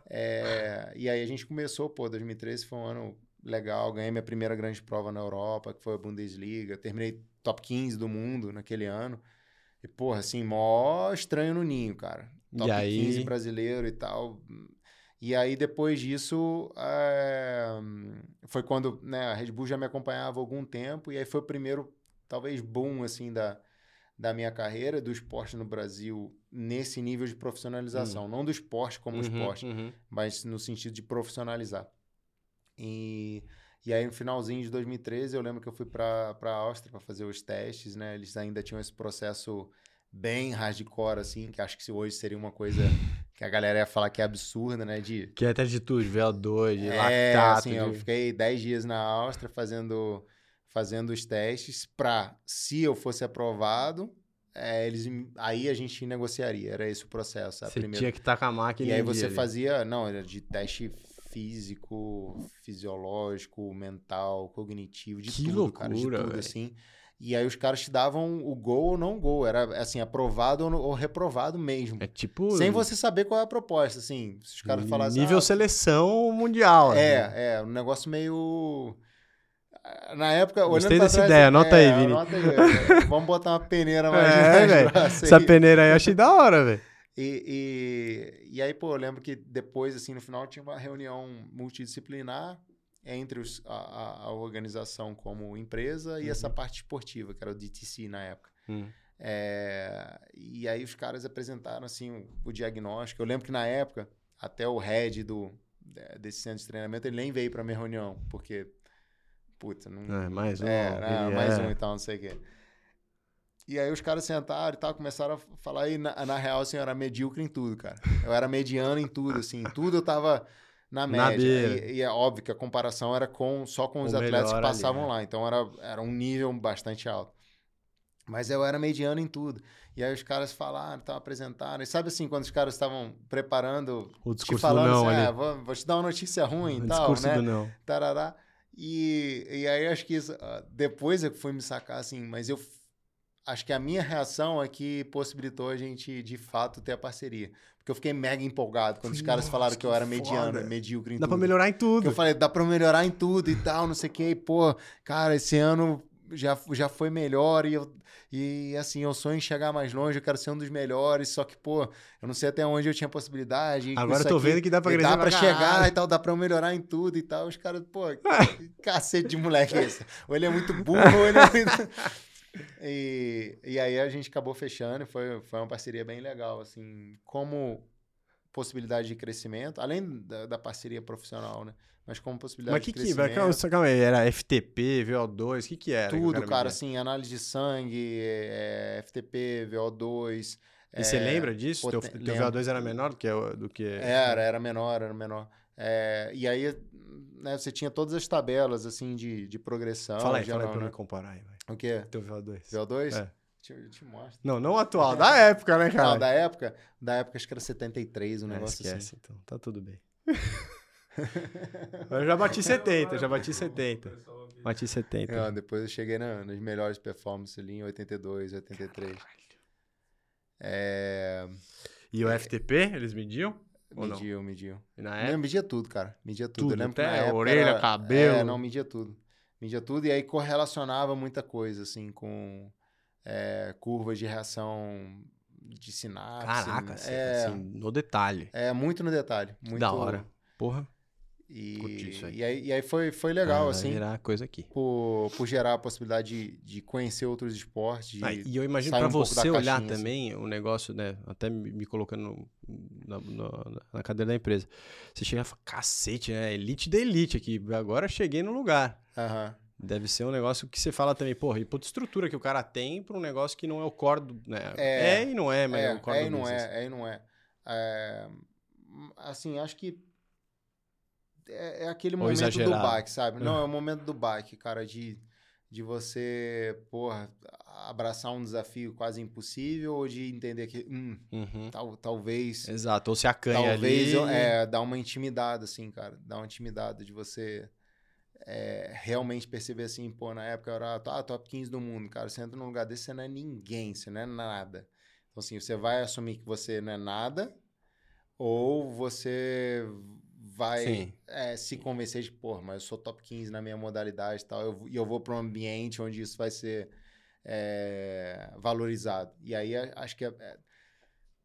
é, e aí a gente começou, pô, 2013 foi um ano legal. Ganhei minha primeira grande prova na Europa, que foi a Bundesliga. Terminei top 15 do mundo naquele ano. E, porra, assim, mó estranho no ninho, cara. Top e aí... 15 brasileiro e tal. E aí, depois disso, é... foi quando né, a Red Bull já me acompanhava há algum tempo, e aí foi o primeiro, talvez, boom, assim, da, da minha carreira, do esporte no Brasil, nesse nível de profissionalização. Uhum. Não do esporte como uhum, esporte, uhum. mas no sentido de profissionalizar. E, e aí, no finalzinho de 2013, eu lembro que eu fui para a Áustria para fazer os testes, né? Eles ainda tinham esse processo bem hardcore, assim, que acho que hoje seria uma coisa que a galera ia falar que é absurda, né? De... Que é atitude, VO2, de é, lactato. Assim, de... eu fiquei 10 dias na Áustria fazendo, fazendo os testes para, se eu fosse aprovado, é, eles, aí a gente negociaria. Era esse o processo. Você primeira... tinha que estar com a máquina E aí você ali. fazia, não, era de teste físico, fisiológico, mental, cognitivo, de que tudo, loucura, cara, de tudo, véio. assim. E aí os caras te davam o gol ou não gol. Era assim, aprovado ou reprovado mesmo. É tipo. Sem você saber qual é a proposta, assim. Se os caras falassem. Nível ah, seleção mundial. É, né? é. Um negócio meio. Na época, olhando Gostei dessa trás, ideia, anota é, aí, Vini. Anota aí, vamos botar uma peneira mais é, velho. Essa peneira aí eu achei da hora, velho. E, e, e aí, pô, eu lembro que depois, assim, no final tinha uma reunião multidisciplinar entre os, a, a, organização como empresa e uhum. essa parte esportiva, que era o DTC na época. Uhum. É, e aí os caras apresentaram assim o, o, diagnóstico. Eu lembro que na época, até o head do, desse centro de treinamento, ele nem veio para minha reunião, porque, puta, não... É, mais um. É, mais é. um e tal, não sei o quê. E aí os caras sentaram e tal, começaram a falar, e na, na real, assim, eu era medíocre em tudo, cara. Eu era mediano em tudo, assim, em tudo eu tava na média. E, e, é óbvio que a comparação era com só com os o atletas que passavam ali, né? lá, então era, era um nível bastante alto. Mas eu era mediano em tudo. E aí os caras falaram, estavam apresentando. E sabe assim, quando os caras estavam preparando, o discurso te falando não, assim, ah, vou, vou, te dar uma notícia ruim e tal, discurso né? Do não. Tarará. E, e aí acho que isso, ah, depois eu fui me sacar assim, mas eu acho que a minha reação é que possibilitou a gente, de fato, ter a parceria. Porque eu fiquei mega empolgado quando os caras falaram que, que eu era mediano, foda. medíocre em dá tudo. Dá pra melhorar em tudo. eu falei, dá pra melhorar em tudo e tal, não sei o quê. pô, cara, esse ano já, já foi melhor e eu, e assim, eu sonho em chegar mais longe, eu quero ser um dos melhores, só que, pô, eu não sei até onde eu tinha possibilidade. Agora eu tô aqui, vendo que dá pra Dá pra chegar e tal, dá pra eu melhorar em tudo e tal. Os caras, pô, cacete de moleque é esse. Ou ele é muito burro, ou ele é muito... E, e aí a gente acabou fechando, foi, foi uma parceria bem legal, assim, como possibilidade de crescimento, além da, da parceria profissional, né? Mas como possibilidade Mas que de crescimento. Mas que, calma aí, era FTP, VO2, o que que era? Tudo, cara, assim, análise de sangue, é, FTP, VO2... E é, você lembra disso? Poten... Teu, teu VO2 era menor do que... Do que... Era, era menor, era menor. É, e aí, né, você tinha todas as tabelas, assim, de, de progressão. Fala aí, fala aí pra né? comparar aí, vai. O quê? Teu VO2. VO2? É. Eu te mostro. Não, não atual, da época, né, cara? Não, da época, da época acho que era 73, um é, negócio esquece, assim. então, tá tudo bem. eu já bati 70, já bati 70. Bati 70. Não, depois eu cheguei na, nas melhores performances ali em 82, 83. É... E o FTP, eles mediam? Mediam, mediam. E na época? Não, media tudo, cara. Media tudo. tudo eu lembro até que na época orelha, era... cabelo. É, não, media tudo. Media tudo e aí correlacionava muita coisa, assim, com é, curvas de reação de sinapse. Caraca, assim, é, assim, no detalhe. É, muito no detalhe. Muito, da hora. Porra. E, aí. e aí, e aí foi, foi legal, ah, assim. Virar coisa aqui. Por, por gerar a possibilidade de, de conhecer outros esportes. Ah, e eu imagino para um você olhar caixinha, também assim. o negócio, né? Até me colocando na, na, na, cadeira da empresa. Você chega e fala, cacete, né? Elite da elite aqui. Agora cheguei no lugar. Aham. Deve ser um negócio que você fala também, porra, e puta estrutura que o cara tem para um negócio que não é o core do. Né? É, é e não é, mas é, é o core é do e não é, é e não é. é. Assim, acho que é, é aquele Ou momento exagerado. do bike, sabe? Não, é o momento do bike, cara, de, de você, porra, abraçar um desafio quase impossível ou de entender que, hum, uhum. tal, talvez... Exato, ou se acanha talvez, ali... É, dá uma intimidade, assim, cara, dá uma intimidade de você é, realmente perceber assim, pô, na época eu era ah, top 15 do mundo, cara. Você entra num lugar desse, você não é ninguém, você não é nada. Então, assim, você vai assumir que você não é nada, ou você vai é, se convencer de, pô, mas eu sou top 15 na minha modalidade e tal, eu, e eu vou para um ambiente onde isso vai ser é, valorizado. E aí acho que, é, é,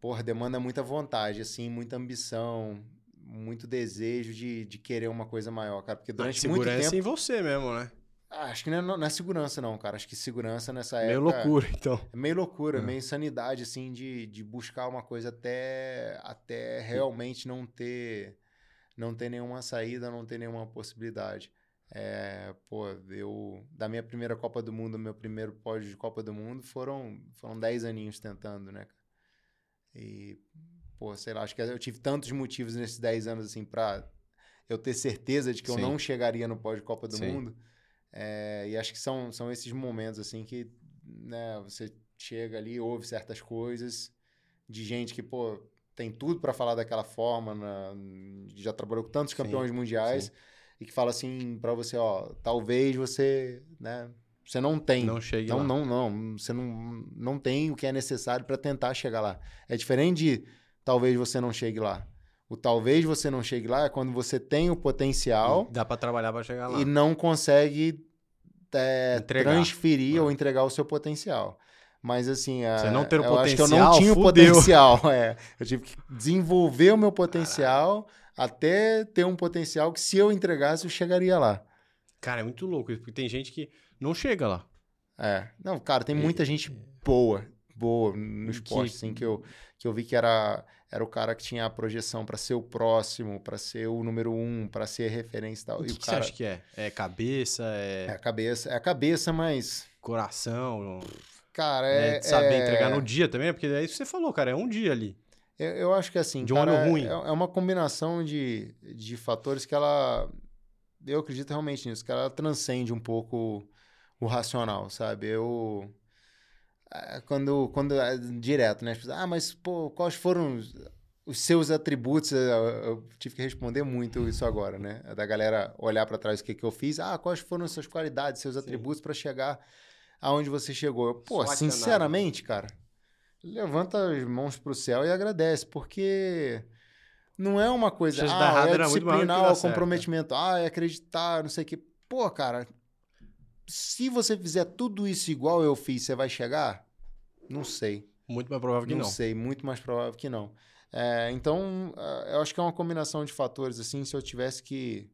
porra, demanda muita vontade, assim, muita ambição, muito desejo de, de querer uma coisa maior, cara. Porque durante muito tempo... segurança em você mesmo, né? Ah, acho que não é, não é, segurança, não, cara. Acho que segurança nessa meio época... Meio loucura, então. É meio loucura, é. meio insanidade, assim, de, de buscar uma coisa até, até realmente não ter, não ter nenhuma saída, não ter nenhuma possibilidade. É, pô, eu... Da minha primeira Copa do Mundo, meu primeiro pódio de Copa do Mundo, foram, foram 10 aninhos tentando, né? E pô, sei lá, acho que eu tive tantos motivos nesses 10 anos, assim, pra eu ter certeza de que Sim. eu não chegaria no pós-Copa do Sim. Mundo. É, e acho que são, são esses momentos, assim, que né, você chega ali, ouve certas coisas de gente que, pô, tem tudo para falar daquela forma, na, já trabalhou com tantos campeões sim, mundiais, sim. e que fala assim para você, ó, talvez você, né, você não tem. Não chegue não, lá. Não, não, você não, não tem o que é necessário para tentar chegar lá. É diferente de talvez você não chegue lá. O talvez você não chegue lá é quando você tem o potencial. E dá para trabalhar para chegar lá. E não consegue é, transferir ah. ou entregar o seu potencial. Mas assim, Você não ter o eu potencial, acho que eu não tinha o potencial. É. Eu tive que desenvolver o meu potencial até ter um potencial que se eu entregasse eu chegaria lá. Cara, é muito louco isso, porque tem gente que não chega lá. É. Não, cara, tem E- muita gente boa, boa no Que- esporte, assim, que eu, que eu vi que era, era o cara que tinha a projeção pra ser o próximo, pra ser o número um, pra ser referência e tal. O e que, o que cara, você acha que é? É cabeça, É é a cabeça, é a cabeça, mas, coração, cara, é, é. de saber é- entregar no dia também, né? porque é isso que você falou, cara, é um dia ali. Eu, eu acho que assim, De um cara, ano é- ruim. É, é uma combinação de, de fatores que ela. Eu acredito realmente nisso, que ela transcende um pouco o racional, sabe? Eu. é, Quando, quando é direto, né? Ah, mas, pô, quais foram os, seus atributos? Eu, tive que responder muito isso agora, né? Da galera olhar pra trás o que, que eu fiz. Ah, quais foram as suas qualidades, seus atributos pra chegar aonde você chegou? Pô, SWOT análise. sinceramente, cara, levanta as mãos pro céu e agradece, porque não é uma coisa. Dar Ah, é disciplinar, o certo. comprometimento. Ah, é acreditar, não sei o quê. Pô, cara, se você fizer tudo isso igual eu fiz, você vai chegar? Não sei. Muito mais provável que não, não. sei, muito mais provável que não. É, então, ah, eu acho que é uma combinação de fatores, assim, se eu tivesse que,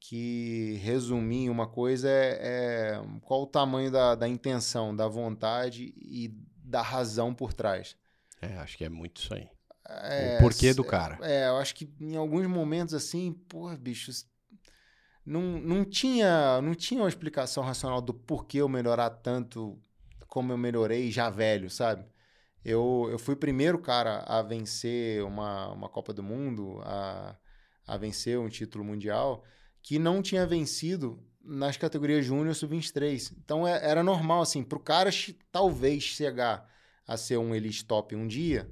que resumir uma coisa, é, é qual o tamanho da, da intenção, da vontade e da razão por trás. É, acho que é muito isso aí. É, o porquê do cara. é, eu acho que em alguns momentos assim, porra, bichos, não, não tinha não tinha uma explicação racional do porquê eu melhorar tanto como eu melhorei já velho, sabe? Eu, eu fui o primeiro cara a vencer uma, uma Copa do Mundo, a, a vencer um título mundial, que não tinha vencido nas categorias Júnior Sub-23. Então é- era normal, assim, pro cara che- talvez chegar a ser um Elite Top um dia,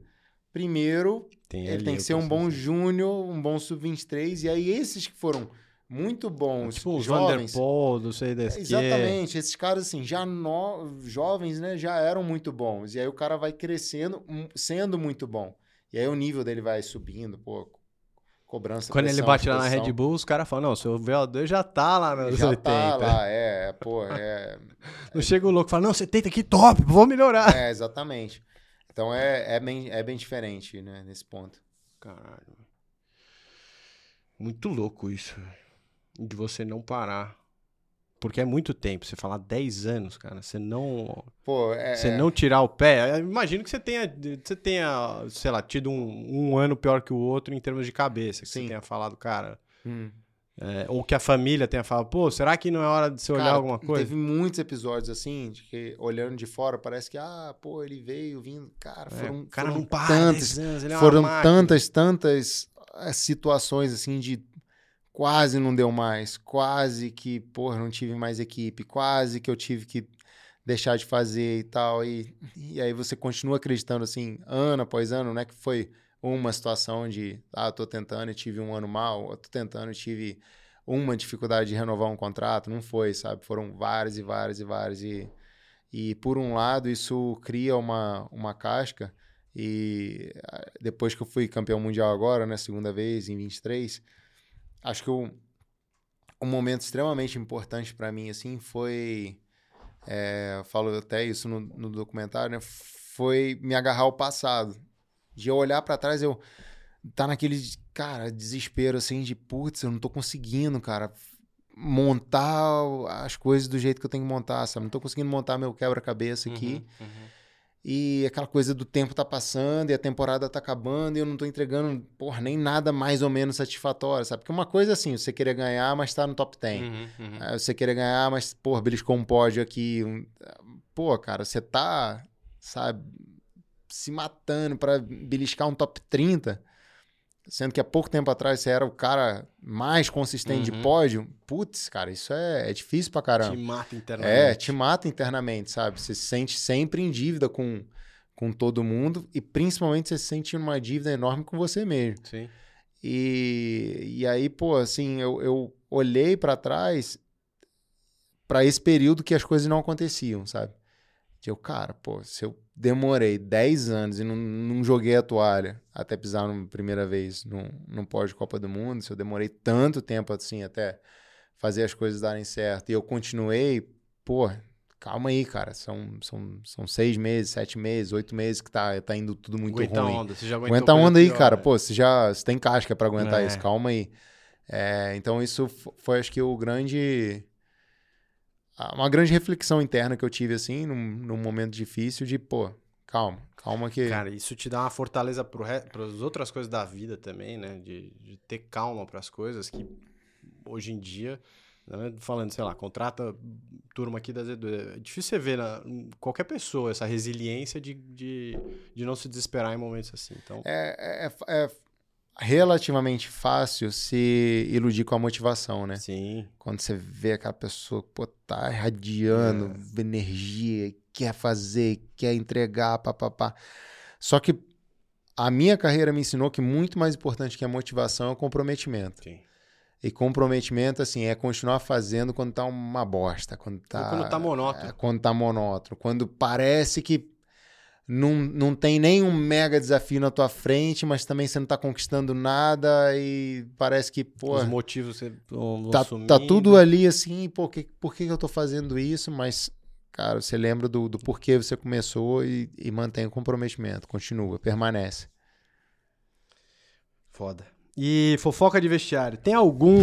primeiro Tem ele tem o que ser um bom júnior, um bom sub-23, e aí esses que foram muito bons, Tipo jovens. Vanderpool, do sei desse Exatamente, esses caras assim, já no... jovens, né, já eram muito bons. E aí o cara vai crescendo, sendo muito bom. E aí o nível dele vai subindo, pô, cobrança, Quando ele pressão, bate lá na. Red Bull, os caras falam, não, seu VO2 já tá lá nos já 80. tá lá, é, pô, é, Não chega o louco e fala, não, 70 aqui top, vou melhorar. é exatamente. Então é, é, bem, é bem diferente, né, nesse ponto. Caralho. Muito louco isso. De você não parar. Porque é muito tempo. Você falar 10 anos, cara. Você não. Pô, é, Você não tirar o pé. Eu imagino que você tenha, você tenha, sei lá, tido um, um ano pior que o outro em termos de cabeça. Que Sim. você tenha falado, cara. Hum. é, ou que a família tenha falado, pô, será que não é hora de você olhar Cara, alguma coisa? Teve muitos episódios assim, de que olhando de fora, parece que, ah, pô, ele veio vindo. Cara, É, foram, o cara foram não para. tantas, 10 anos, ele é foram máquina. tantas, tantas eh, situações assim de quase não deu mais, quase que, porra, não tive mais equipe, quase que eu tive que deixar de fazer e tal. E, e aí você continua acreditando assim, ano após ano, não é que foi uma situação de, ah, tô tentando e tive um ano mal, eu tô tentando e tive uma dificuldade de renovar um contrato, não foi, sabe? Foram várias e várias e várias e, e por um lado isso cria uma, uma casca e ah, depois que eu fui campeão mundial agora, né, segunda vez em 23, acho que o, um momento extremamente importante para mim assim foi é, falo até isso no, no documentário, né? Foi me agarrar ao passado. De eu olhar para trás, eu tá naquele, cara, desespero assim de putz, eu não tô conseguindo, cara, montar as coisas do jeito que eu tenho que montar, sabe? Não tô conseguindo montar meu quebra-cabeça aqui. Uhum, uhum. E aquela coisa do tempo tá passando e a temporada tá acabando e eu não tô entregando, porra, nem nada mais ou menos satisfatório, sabe? Porque uma coisa é assim, você querer ganhar, mas tá no top 10. Uhum, uhum. Aí você querer ganhar, mas, porra, beliscou um pódio aqui. um- Pô, cara, você tá, sabe, se matando pra beliscar um top 30, sendo que há pouco tempo atrás você era o cara mais consistente Uhum. de pódio. Putz, cara, isso é, é difícil pra caramba. Te mata internamente. É, te mata internamente, sabe? Você se sente sempre em dívida com, com todo mundo e principalmente você se sente numa dívida enorme com você mesmo. Sim. E, e aí, pô, assim, eu, eu olhei pra trás pra esse período que as coisas não aconteciam, sabe? De eu, cara, pô, se eu demorei 10 anos e não, não joguei a toalha até pisar na primeira vez num, num pós Copa do Mundo, se eu demorei tanto tempo assim até fazer as coisas darem certo e eu continuei, pô, calma aí, cara. São, são, são seis meses, sete meses, oito meses que tá, tá indo tudo muito Aguenta ruim. onda, você já Aguenta a onda aí, pior, cara. né? Pô, você já você tem casca pra aguentar É. isso, calma aí. É, então, isso foi, acho que, o grande. A- Uma grande reflexão interna que eu tive, assim, num, num momento difícil, de, pô, calma, calma que. Cara, isso te dá uma fortaleza para as outras coisas da vida também, né? De, de ter calma para as coisas que hoje em dia, né, falando, sei lá, contrata turma aqui da Z2. É difícil você ver na, qualquer pessoa essa resiliência de, de, de não se desesperar em momentos assim. Então, É, é- é relativamente fácil se iludir com a motivação, né? sim. Quando você vê aquela pessoa, pô, tá irradiando É. energia, quer fazer, quer entregar, papapá. Só que a minha carreira me ensinou que muito mais importante que a motivação é o comprometimento. sim. E comprometimento, assim, é continuar fazendo quando tá uma bosta, quando tá... quando tá monótono. é, quando tá monótono. Quando parece que não, não tem nenhum mega desafio na tua frente, mas também você não tá conquistando nada e parece que, pô... Os motivos você Tá, tá tudo ali assim, por que, por que eu tô fazendo isso? Mas, cara, você lembra do, do porquê você começou e, e mantém o comprometimento, continua, permanece. Foda. E fofoca de vestiário. Tem algum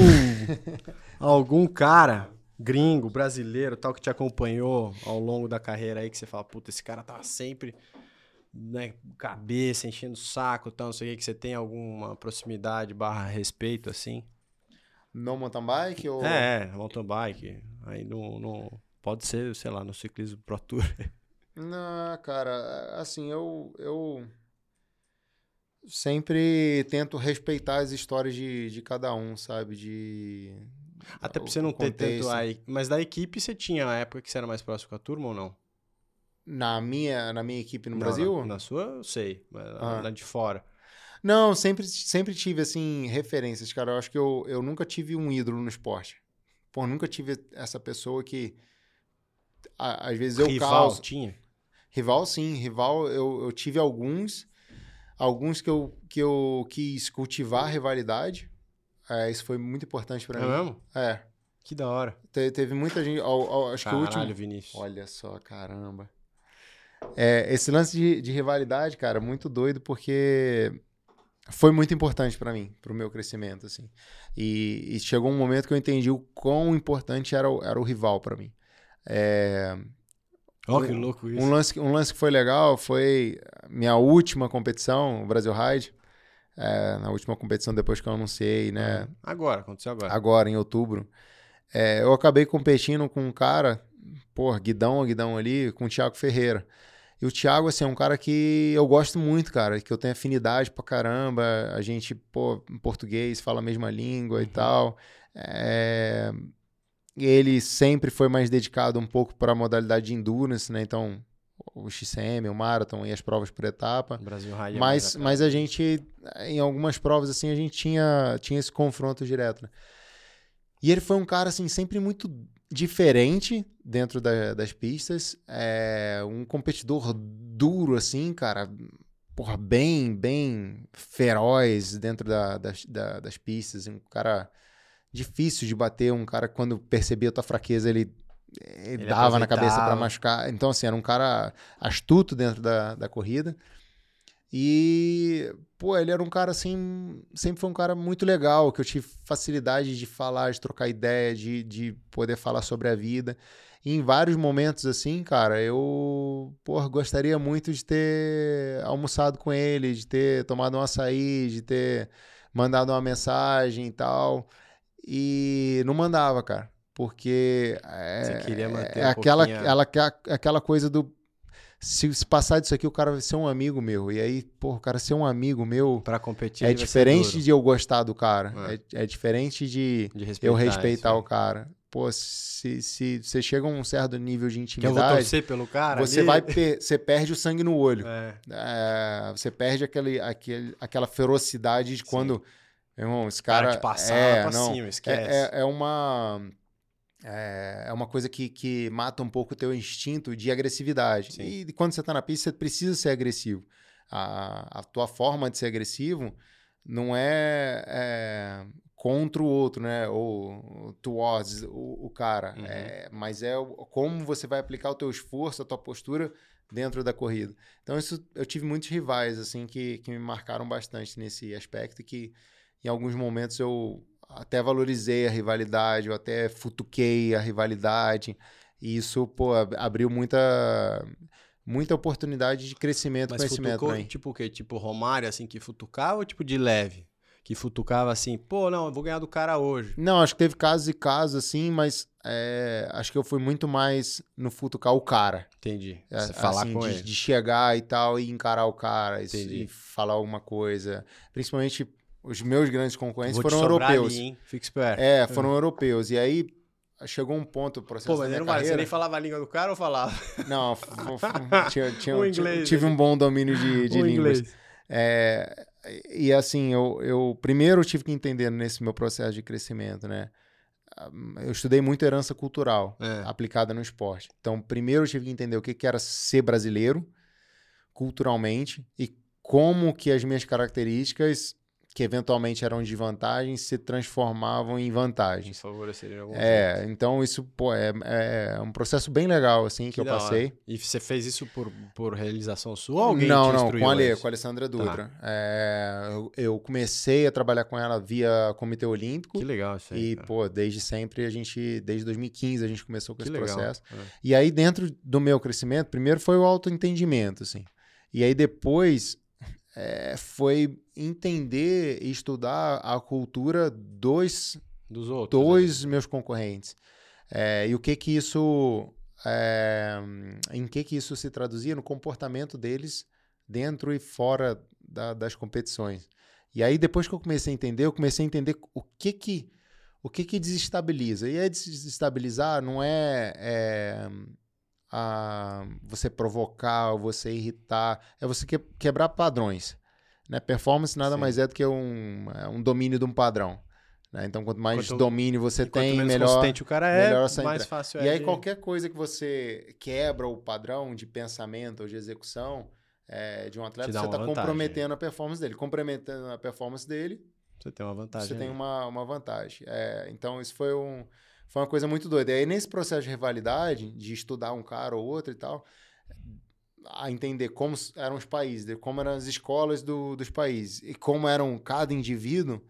algum cara gringo, brasileiro, tal que te acompanhou ao longo da carreira aí que você fala, puta, esse cara tava sempre né, cabeça, enchendo o saco, tal, não sei o que, que você tem alguma proximidade barra respeito, assim? No mountain bike ou... É, é, mountain bike. Aí no, no- Pode ser, sei lá, no ciclismo Pro Tour. Não, cara, assim, eu, eu sempre tento respeitar as histórias de, de cada um, sabe? De. Até pra você não ter contexto. tanto. Aí, mas da equipe você tinha a época que você era mais próximo com a turma ou não? Na minha, na minha equipe no Não, Brasil? Na, na sua, eu sei. Mas Ah. na de fora. Não, sempre, sempre tive, assim, referências, cara. Eu acho que eu, eu nunca tive um ídolo no esporte. Pô, nunca tive essa pessoa que. a- às vezes eu Rival causo. tinha? Rival, sim. Rival, eu, eu tive alguns. Alguns que eu, que eu quis cultivar rivalidade. É, isso foi muito importante pra É mim. mesmo? É. Que da hora. Te- teve muita gente. ao- ao- acho que o Caralho, último. Vinícius. Olha só, caramba. É, esse lance de, de rivalidade, cara, muito doido, porque foi muito importante pra mim, pro meu crescimento, assim. E, e chegou um momento que eu entendi o quão importante era o, era o rival pra mim. É, Ó, que louco isso. um, lance, que- um lance que foi legal foi minha última competição, o Brasil Ride. É, na última competição, depois que eu anunciei, né? Agora, aconteceu agora. agora em outubro. É, eu acabei competindo com um cara, pô, Guidão, Guidão ali, com o Thiago Ferreira. E o Thiago, assim, é um cara que eu gosto muito, cara, que eu tenho afinidade pra caramba. A gente, pô, em português, fala a mesma língua e tal. É, Ele sempre foi mais dedicado um pouco para a modalidade de endurance, né? Então, o XCM, o Marathon e as provas por etapa. Brasil Raia. Mas, mas a gente, em algumas provas, assim, a gente tinha, tinha esse confronto direto, né? E ele foi um cara, assim, sempre muito diferente dentro da- das pistas. É, um competidor duro, assim, cara. Porra, bem, bem feroz dentro da- das, da- das pistas. Um cara difícil de bater. Um cara, quando percebia a tua fraqueza, ele, ele, Ele dava na cabeça para machucar. Então, assim, era um cara astuto dentro da, da corrida. E, pô, ele era um cara assim, sempre foi um cara muito legal, que eu tive facilidade de falar, de trocar ideia, de, de poder falar sobre a vida. E em vários momentos, assim, cara, eu, pô, gostaria muito de ter almoçado com ele, de ter tomado um açaí, de ter mandado uma mensagem e tal. E não mandava, cara. Porque é, Você queria manter é um aquela, ela, aquela coisa do se, se passar disso aqui, o cara vai ser um amigo meu. E aí, pô, o cara ser um amigo meu Pra competir. é diferente de eu gostar do cara. É, é diferente de de eu respeitar respeitar isso, o cara. Pô, se, se você chega a um certo nível de Que eu vou intimidade, torcer pelo cara. você ali. vai per- você perde o sangue no olho. É. É, você perde aquele, aquele, aquela ferocidade de Sim. quando, meu irmão, esse Cara, cara, te passar é, pra não, cima, é, esquece. é, é uma é, é uma coisa que, que mata um pouco o teu instinto de agressividade. Sim. E quando você tá na pista, você precisa ser agressivo. A, a tua forma de ser agressivo não é, é contra o outro, né? Ou towards o, o cara. Uhum. É, mas é como você vai aplicar o teu esforço, a tua postura dentro da corrida. Então, isso eu tive muitos rivais, assim, que, que me marcaram bastante nesse aspecto, que em alguns momentos eu até valorizei a rivalidade, eu até futuquei a rivalidade. E isso, pô, ab- abriu muita, muita oportunidade de crescimento e Mas conhecimento futucou, tipo o quê? Tipo Romário, assim, que futucava ou tipo de leve? Que futucava assim, pô, não, eu vou ganhar do cara hoje. Não, acho que teve casos e casos, assim, mas é, acho que eu fui muito mais no futucar o cara. Entendi. É, Você falar assim, com de, ele. de chegar e tal e encarar o cara e, e falar alguma coisa. Principalmente os meus grandes concorrentes Vou foram europeus. ali, hein? Fica esperto. É, foram europeus. E aí chegou um ponto do processo Pô, da mas minha não vale, você carreira. nem falava a língua do cara ou falava? Não, tinha- tinha- O inglês, tive né? um bom domínio de, de O línguas. É, e assim, eu, eu primeiro tive que entender nesse meu processo de crescimento, né? Ah, Eu estudei muito herança cultural É. aplicada no esporte. Então, primeiro eu tive que entender o que que era ser brasileiro culturalmente e como que as minhas características, que eventualmente eram de vantagem, se transformavam em vantagens. Favoreceria em algum É, então isso pô, é, é um processo bem legal assim que, eu da hora. passei. E você fez isso por, por realização sua ou alguém não, não, com a antes? com a Alessandra Dutra. É, eu, eu comecei a trabalhar com ela via Comitê Olímpico. Que legal isso aí, E, cara. pô, desde sempre a gente, desde 2015 a gente começou com que esse legal. processo. É. E aí, dentro do meu crescimento, primeiro foi o autoentendimento, assim. E aí depois é, foi entender e estudar a cultura dos Dos outros. né? dois meus concorrentes. É, e o que que isso. é, em que que isso se traduzia no comportamento deles dentro e fora da- das competições. E aí, depois que eu comecei a entender, eu comecei a entender o que que. O que que desestabiliza? E aí, desestabilizar não é, é, a- você provocar ou você irritar, é você que- quebrar padrões. Né? Performance nada Sim. mais é do que um, é um domínio de um padrão. né? Então, quanto mais Quanto- domínio você tem, melhor. o cara é, melhor essa mais entra- fácil E é aí, de- qualquer coisa que você quebra o padrão de pensamento ou de execução é, de um atleta, você está comprometendo a performance dele. Comprometendo a performance dele, Você tem uma vantagem. você tem ali. uma, uma vantagem. É, então, isso foi, um, foi uma coisa muito doida. E aí, nesse processo de rivalidade, de estudar um cara ou outro e tal, a entender como eram os países, como eram as escolas do- dos países e como eram cada indivíduo.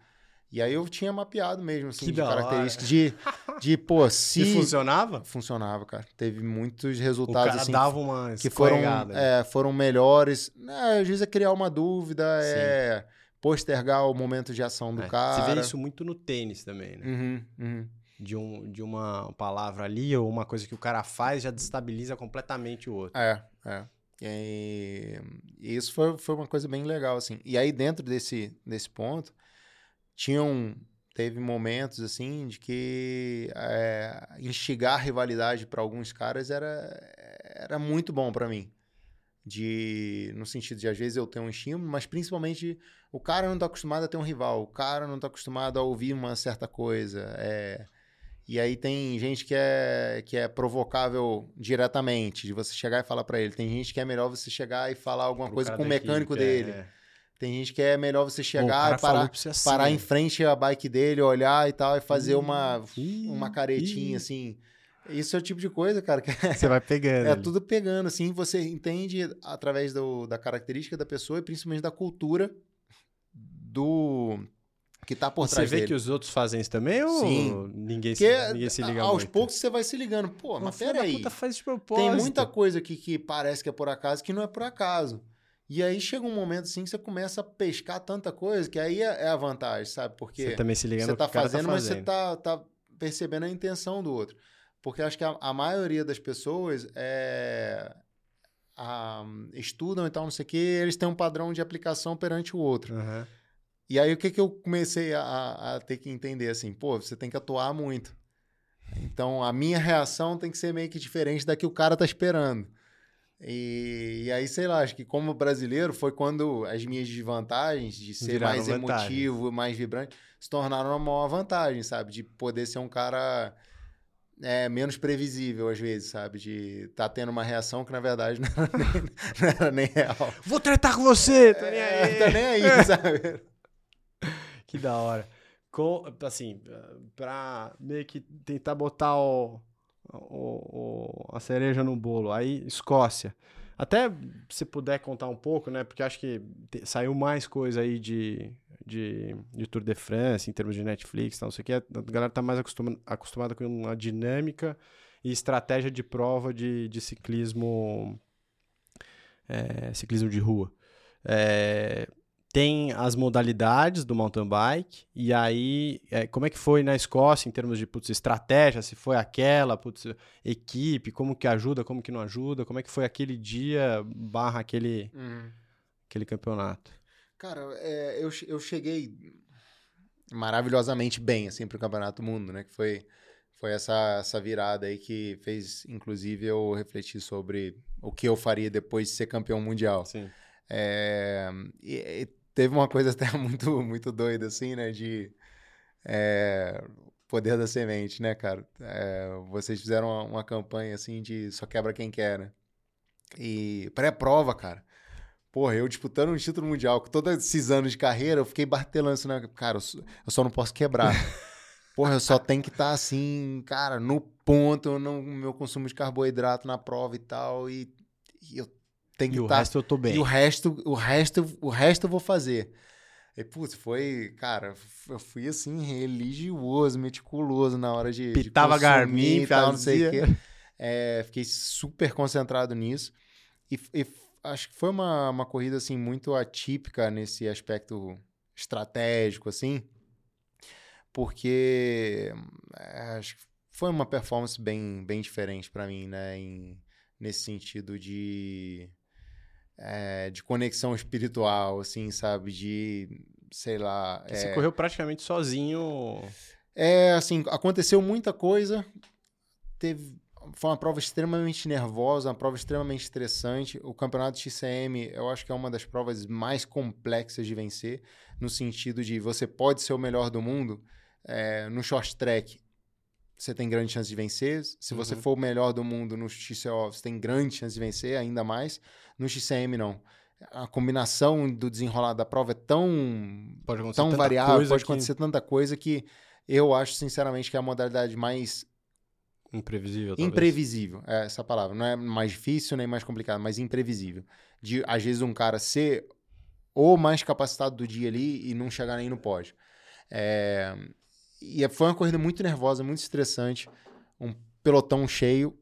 E aí eu tinha mapeado mesmo, assim, Que de características de, de, pô, se... E funcionava? Funcionava, cara. Teve muitos O resultados cara assim dava uma que foram, é, foram melhores. É, às vezes é criar uma dúvida, é postergar o momento de ação do É, cara. Você vê isso muito no tênis também, né? Uhum, uhum. De, um, de uma palavra ali ou uma coisa que o cara faz já destabiliza completamente o outro. É, é. E, e isso foi, foi uma coisa bem legal, assim. E aí, dentro desse, desse ponto, tinham... Teve momentos, assim, de que é, instigar rivalidade para alguns caras era, era muito bom para mim. De, no sentido de, às vezes, eu ter um estímulo, mas principalmente o cara não tá acostumado a ter um rival, o cara não tá acostumado a ouvir uma certa coisa. É, e aí tem gente que é, que é provocável diretamente, de você chegar e falar para ele. Tem gente que é melhor você chegar e falar alguma Pro coisa com o mecânico equipe, dele. é. Tem gente que é melhor você chegar cara e parar, você assim, parar em né? frente à bike dele, olhar e tal, e fazer uma, uma caretinha, assim. Isso é o tipo de coisa, cara, que Você vai pegando. é tudo pegando, assim, você entende através do, da característica da pessoa e principalmente da cultura do que tá por E Você trás vê dele. que os outros fazem isso também ou Sim. ninguém, se, Porque ninguém se liga aos muito? poucos você vai se ligando, pô, mas peraí, faz de propósito. tem muita coisa aqui que parece que é por acaso que não é por acaso. E aí chega um momento assim que você começa a pescar tanta coisa que aí é, é a vantagem, sabe? Porque Você também se liga você no tá que fazendo, tá mas fazendo. você tá, tá percebendo a intenção do outro. Porque acho que a, a maioria das pessoas é, a- estudam e tal, não sei o quê, eles têm um padrão de aplicação perante o outro. Aham. E aí o que, que eu comecei a, a ter que entender assim? Pô, você tem que atuar muito. Então a minha reação tem que ser meio que diferente da que o cara tá esperando. E, e aí, sei lá, acho que como brasileiro foi quando as minhas desvantagens de ser Viraram mais vantagem. emotivo, mais vibrante, se tornaram uma maior vantagem, sabe? De poder ser um cara é, menos previsível às vezes, sabe? De estar tendo uma reação que na verdade não era nem, não era nem real. Vou tretar com você, tô nem É, aí. tá nem aí, sabe? Que da hora. com, assim, para meio que tentar botar o, o, o, a cereja no bolo. Aí, Escócia. Até se puder contar um pouco, né? Porque acho que te, saiu mais coisa aí de, de, de, Tour de France, em termos de Netflix, não sei o que. A galera tá mais acostumada, acostumada com a dinâmica e estratégia de prova de, de ciclismo, é, ciclismo de rua. É, tem as modalidades do mountain bike, e aí, é, como é que foi na Escócia em termos de putz, estratégia, se foi aquela, putz, equipe, como que ajuda, como que não ajuda, como é que foi aquele dia barra aquele, uhum. aquele campeonato? Cara, é, eu, eu cheguei maravilhosamente bem, assim, pro Campeonato do Mundo, né, que foi, foi essa, essa virada aí que fez, inclusive, eu refletir sobre o que eu faria depois de ser campeão mundial. Sim. É, e, teve uma coisa até muito, muito doida, assim, né? De é, poder da semente, né, cara? É, vocês fizeram uma, uma, campanha, assim, de só quebra quem quer, né? E pré-prova, cara. Porra, eu disputando um título mundial, com todos esses anos de carreira, eu fiquei bartelando assim, né? Cara, eu só não posso quebrar. Porra, eu só tenho que estar tá, assim, cara, no ponto, no meu consumo de carboidrato na prova e tal. E, e eu tem que e o tá, resto eu tô bem. E o resto, o resto, o resto eu vou fazer. E, putz, foi, cara, eu fui assim, religioso, meticuloso na hora de. Pitava de Garmin e tal, não sei o quê. É, fiquei super concentrado nisso. E, e, acho que foi uma, uma corrida, assim, muito atípica nesse aspecto estratégico, assim, porque é, acho que foi uma performance bem, bem diferente para mim, né, em, nesse sentido de é, de conexão espiritual, assim, sabe? De, sei lá. Você é... correu praticamente sozinho. É, assim, aconteceu muita coisa. Teve. Foi uma prova extremamente nervosa, uma prova extremamente estressante. O campeonato XCM, eu acho que é uma das provas mais complexas de vencer, no sentido de você pode ser o melhor do mundo. É, no short track, você tem grande chance de vencer. Se você uhum. for o melhor do mundo no XCO, você tem grande chance de vencer, ainda mais. No XCM, não. A combinação do desenrolar da prova é tão, tão variável, pode acontecer tanta coisa que eu acho, sinceramente, que é a modalidade mais Imprevisível, talvez. Imprevisível, é essa palavra. Não é mais difícil nem mais complicado, mas imprevisível. De, às vezes, um cara ser o mais capacitado do dia ali e não chegar nem no pódio. É... E foi uma corrida muito nervosa, muito estressante. Um pelotão cheio.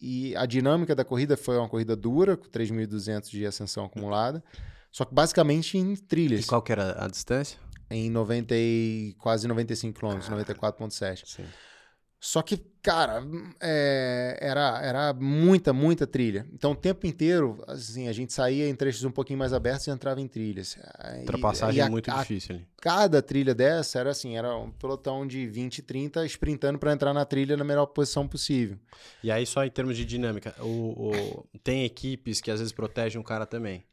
E a dinâmica da corrida foi uma corrida dura, com 3.200 de ascensão acumulada, só que basicamente em trilhas. E qual que era a distância? Em 90 e, quase 95 km, ah, 94,7. Sim. Só que, cara, é, era, era muita, muita trilha. Então, o tempo inteiro, assim, a gente saía em trechos um pouquinho mais abertos e entrava em trilhas. Ultrapassagem é muito a, difícil ali. Cada trilha dessa era assim, era um pelotão de 20, 30 sprintando para entrar na trilha na melhor posição possível. E aí, só em termos de dinâmica, o, o, tem equipes que às vezes protegem o cara também.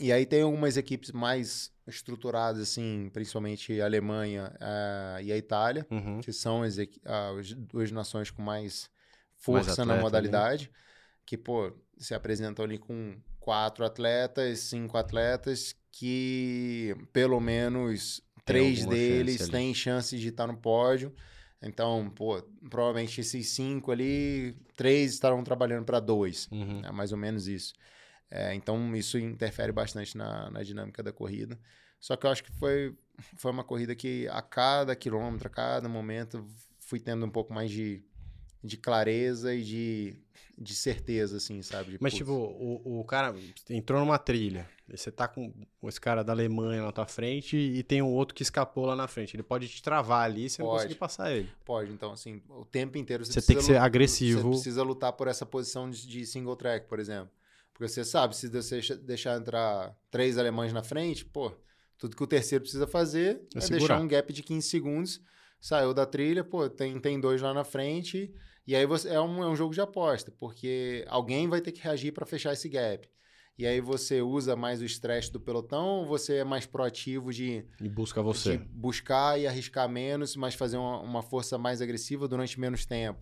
E aí tem algumas equipes mais estruturadas, assim, principalmente a Alemanha uh, e a Itália, uhum. que são as, uh, as, duas nações com mais força mais atleta, na modalidade, né? que, pô, se apresentam ali com quatro atletas, cinco atletas, que pelo menos três deles têm chance de estar no pódio. Então, pô, provavelmente esses cinco ali, três estarão trabalhando para dois. Uhum. É mais ou menos isso. É, então, isso interfere bastante na, na dinâmica da corrida. Só que eu acho que foi, foi uma corrida que a cada quilômetro, a cada momento, fui tendo um pouco mais de, de clareza e de, de certeza, assim, sabe? De, Mas, putz. tipo, o, o cara entrou numa trilha, você tá com esse cara da Alemanha na tua frente e tem um outro que escapou lá na frente. Ele pode te travar ali e você pode, não conseguir passar ele. Pode, então, assim, o tempo inteiro você, você tem que ser agressivo. Você precisa lutar por essa posição de, de single track, por exemplo. Porque você sabe, se você deixar entrar três alemães na frente, pô, tudo que o terceiro precisa fazer é, é deixar um gap de 15 segundos, saiu da trilha, pô, tem, tem dois lá na frente, e aí você, é, um, é um jogo de aposta, porque alguém vai ter que reagir para fechar esse gap. E aí você usa mais o estresse do pelotão ou você é mais proativo de... E busca você. De buscar e arriscar menos, mas fazer uma, uma força mais agressiva durante menos tempo.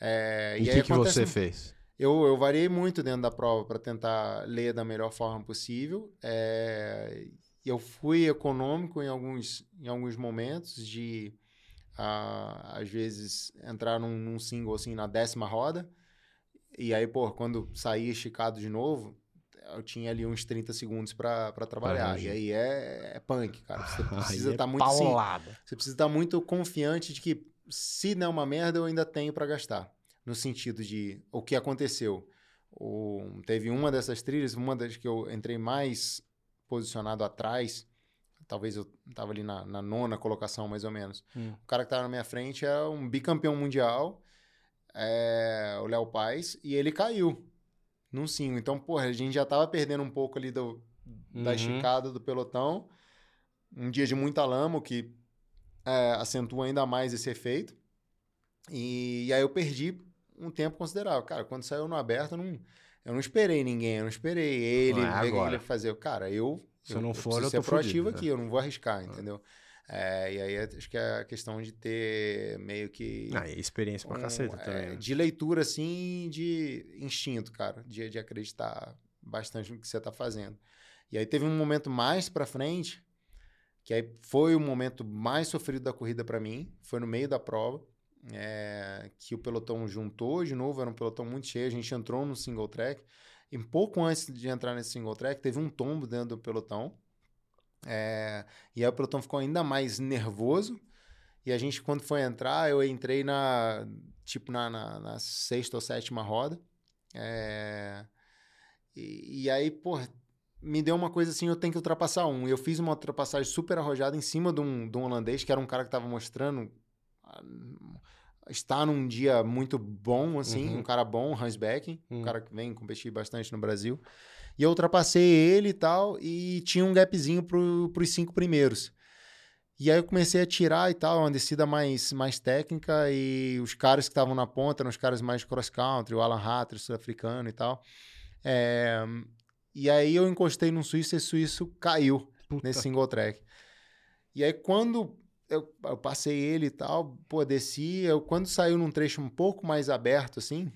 É, e o que, que você fez? Eu, eu variei muito dentro da prova para tentar ler da melhor forma possível. É, eu fui econômico em alguns, em alguns momentos de, uh, às vezes, entrar num, num single assim na décima roda. E aí, pô, quando saía esticado de novo, eu tinha ali uns 30 segundos para trabalhar. e aí é, é, punk, cara. Você precisa estar tá muito. Sim, você precisa estar tá muito confiante de que se não é uma merda, eu ainda tenho para gastar. No sentido de o que aconteceu. O, teve uma dessas trilhas, uma das que eu entrei mais posicionado atrás. Talvez eu tava ali na, na nona colocação, mais ou menos. Hum. O cara que tava na minha frente é um bicampeão mundial, é, o Léo Paz, e ele caiu num single. Então, porra, a gente já tava perdendo um pouco ali do, uhum. da esticada do pelotão. Um dia de muita lama, o que é, acentua ainda mais esse efeito. E, e, aí eu perdi um tempo considerável. Cara, quando saiu no aberto, eu não, eu não esperei ninguém, eu não esperei ele, não é ver o que ele fazer. Cara, eu, Se eu não for, eu, eu ser proativo aqui, eu não vou arriscar, entendeu? É, e aí acho que é a questão de ter meio que. Ah, e experiência pra um, caceta é, também. Né? De leitura, assim, de instinto, cara. De, de acreditar bastante no que você tá fazendo. E aí teve um momento mais pra frente, que aí foi o momento mais sofrido da corrida para mim. Foi no meio da prova. É, que o pelotão juntou de novo, era um pelotão muito cheio. A gente entrou no single track. E pouco antes de entrar nesse single track, teve um tombo dentro do pelotão. É, e aí o pelotão ficou ainda mais nervoso. E a gente, quando foi entrar, eu entrei na, tipo, na, na, na sexta ou sétima roda. É, e, e, aí, pô, me deu uma coisa assim, eu tenho que ultrapassar um. Eu fiz uma ultrapassagem super arrojada em cima de um, de um holandês, que era um cara que estava mostrando está num dia muito bom, assim, uhum. um cara bom, Hans Beck, uhum. um cara que vem competir bastante no Brasil. E eu ultrapassei ele e tal, e tinha um gapzinho pro, pros cinco primeiros. E aí eu comecei a tirar e tal, uma descida mais, mais técnica, e os caras que estavam na ponta eram os caras mais cross-country, o Alan Hatter, sul-africano e tal. É... E aí eu encostei num suíço e esse suíço caiu Puta. nesse single track. E aí quando eu, eu, passei ele e tal, pô, desci, eu, quando saiu num trecho um pouco mais aberto, assim,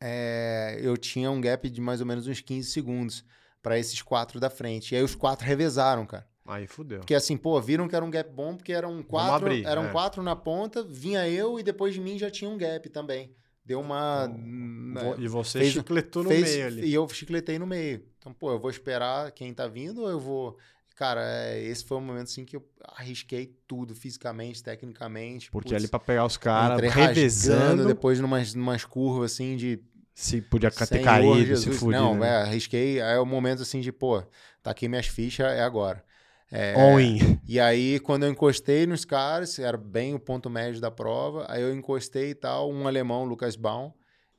é, eu tinha um gap de mais ou menos uns 15 segundos para esses quatro da frente. E aí os quatro revezaram, cara. Aí fudeu. Porque assim, pô, viram que era um gap bom, porque eram quatro, abrir, eram é. quatro na ponta, vinha eu e depois de mim já tinha um gap também. Deu uma. Então, e você fez, chicletou no fez, meio ali. E eu chicletei no meio. Então, pô, eu vou esperar quem tá vindo ou eu vou. Cara, é, esse foi o momento assim que eu arrisquei tudo, fisicamente, tecnicamente. Porque putz, ali para pegar os caras, revezando. Depois numas, numas curvas assim de. Se podia ter caído, se fudido. Não, né? é, arrisquei. Aí é o momento assim de, pô, tá aqui minhas fichas, é agora. É, All in. E aí, quando eu encostei nos caras, era bem o ponto médio da prova, aí eu encostei e tal, um alemão, Lucas Baum,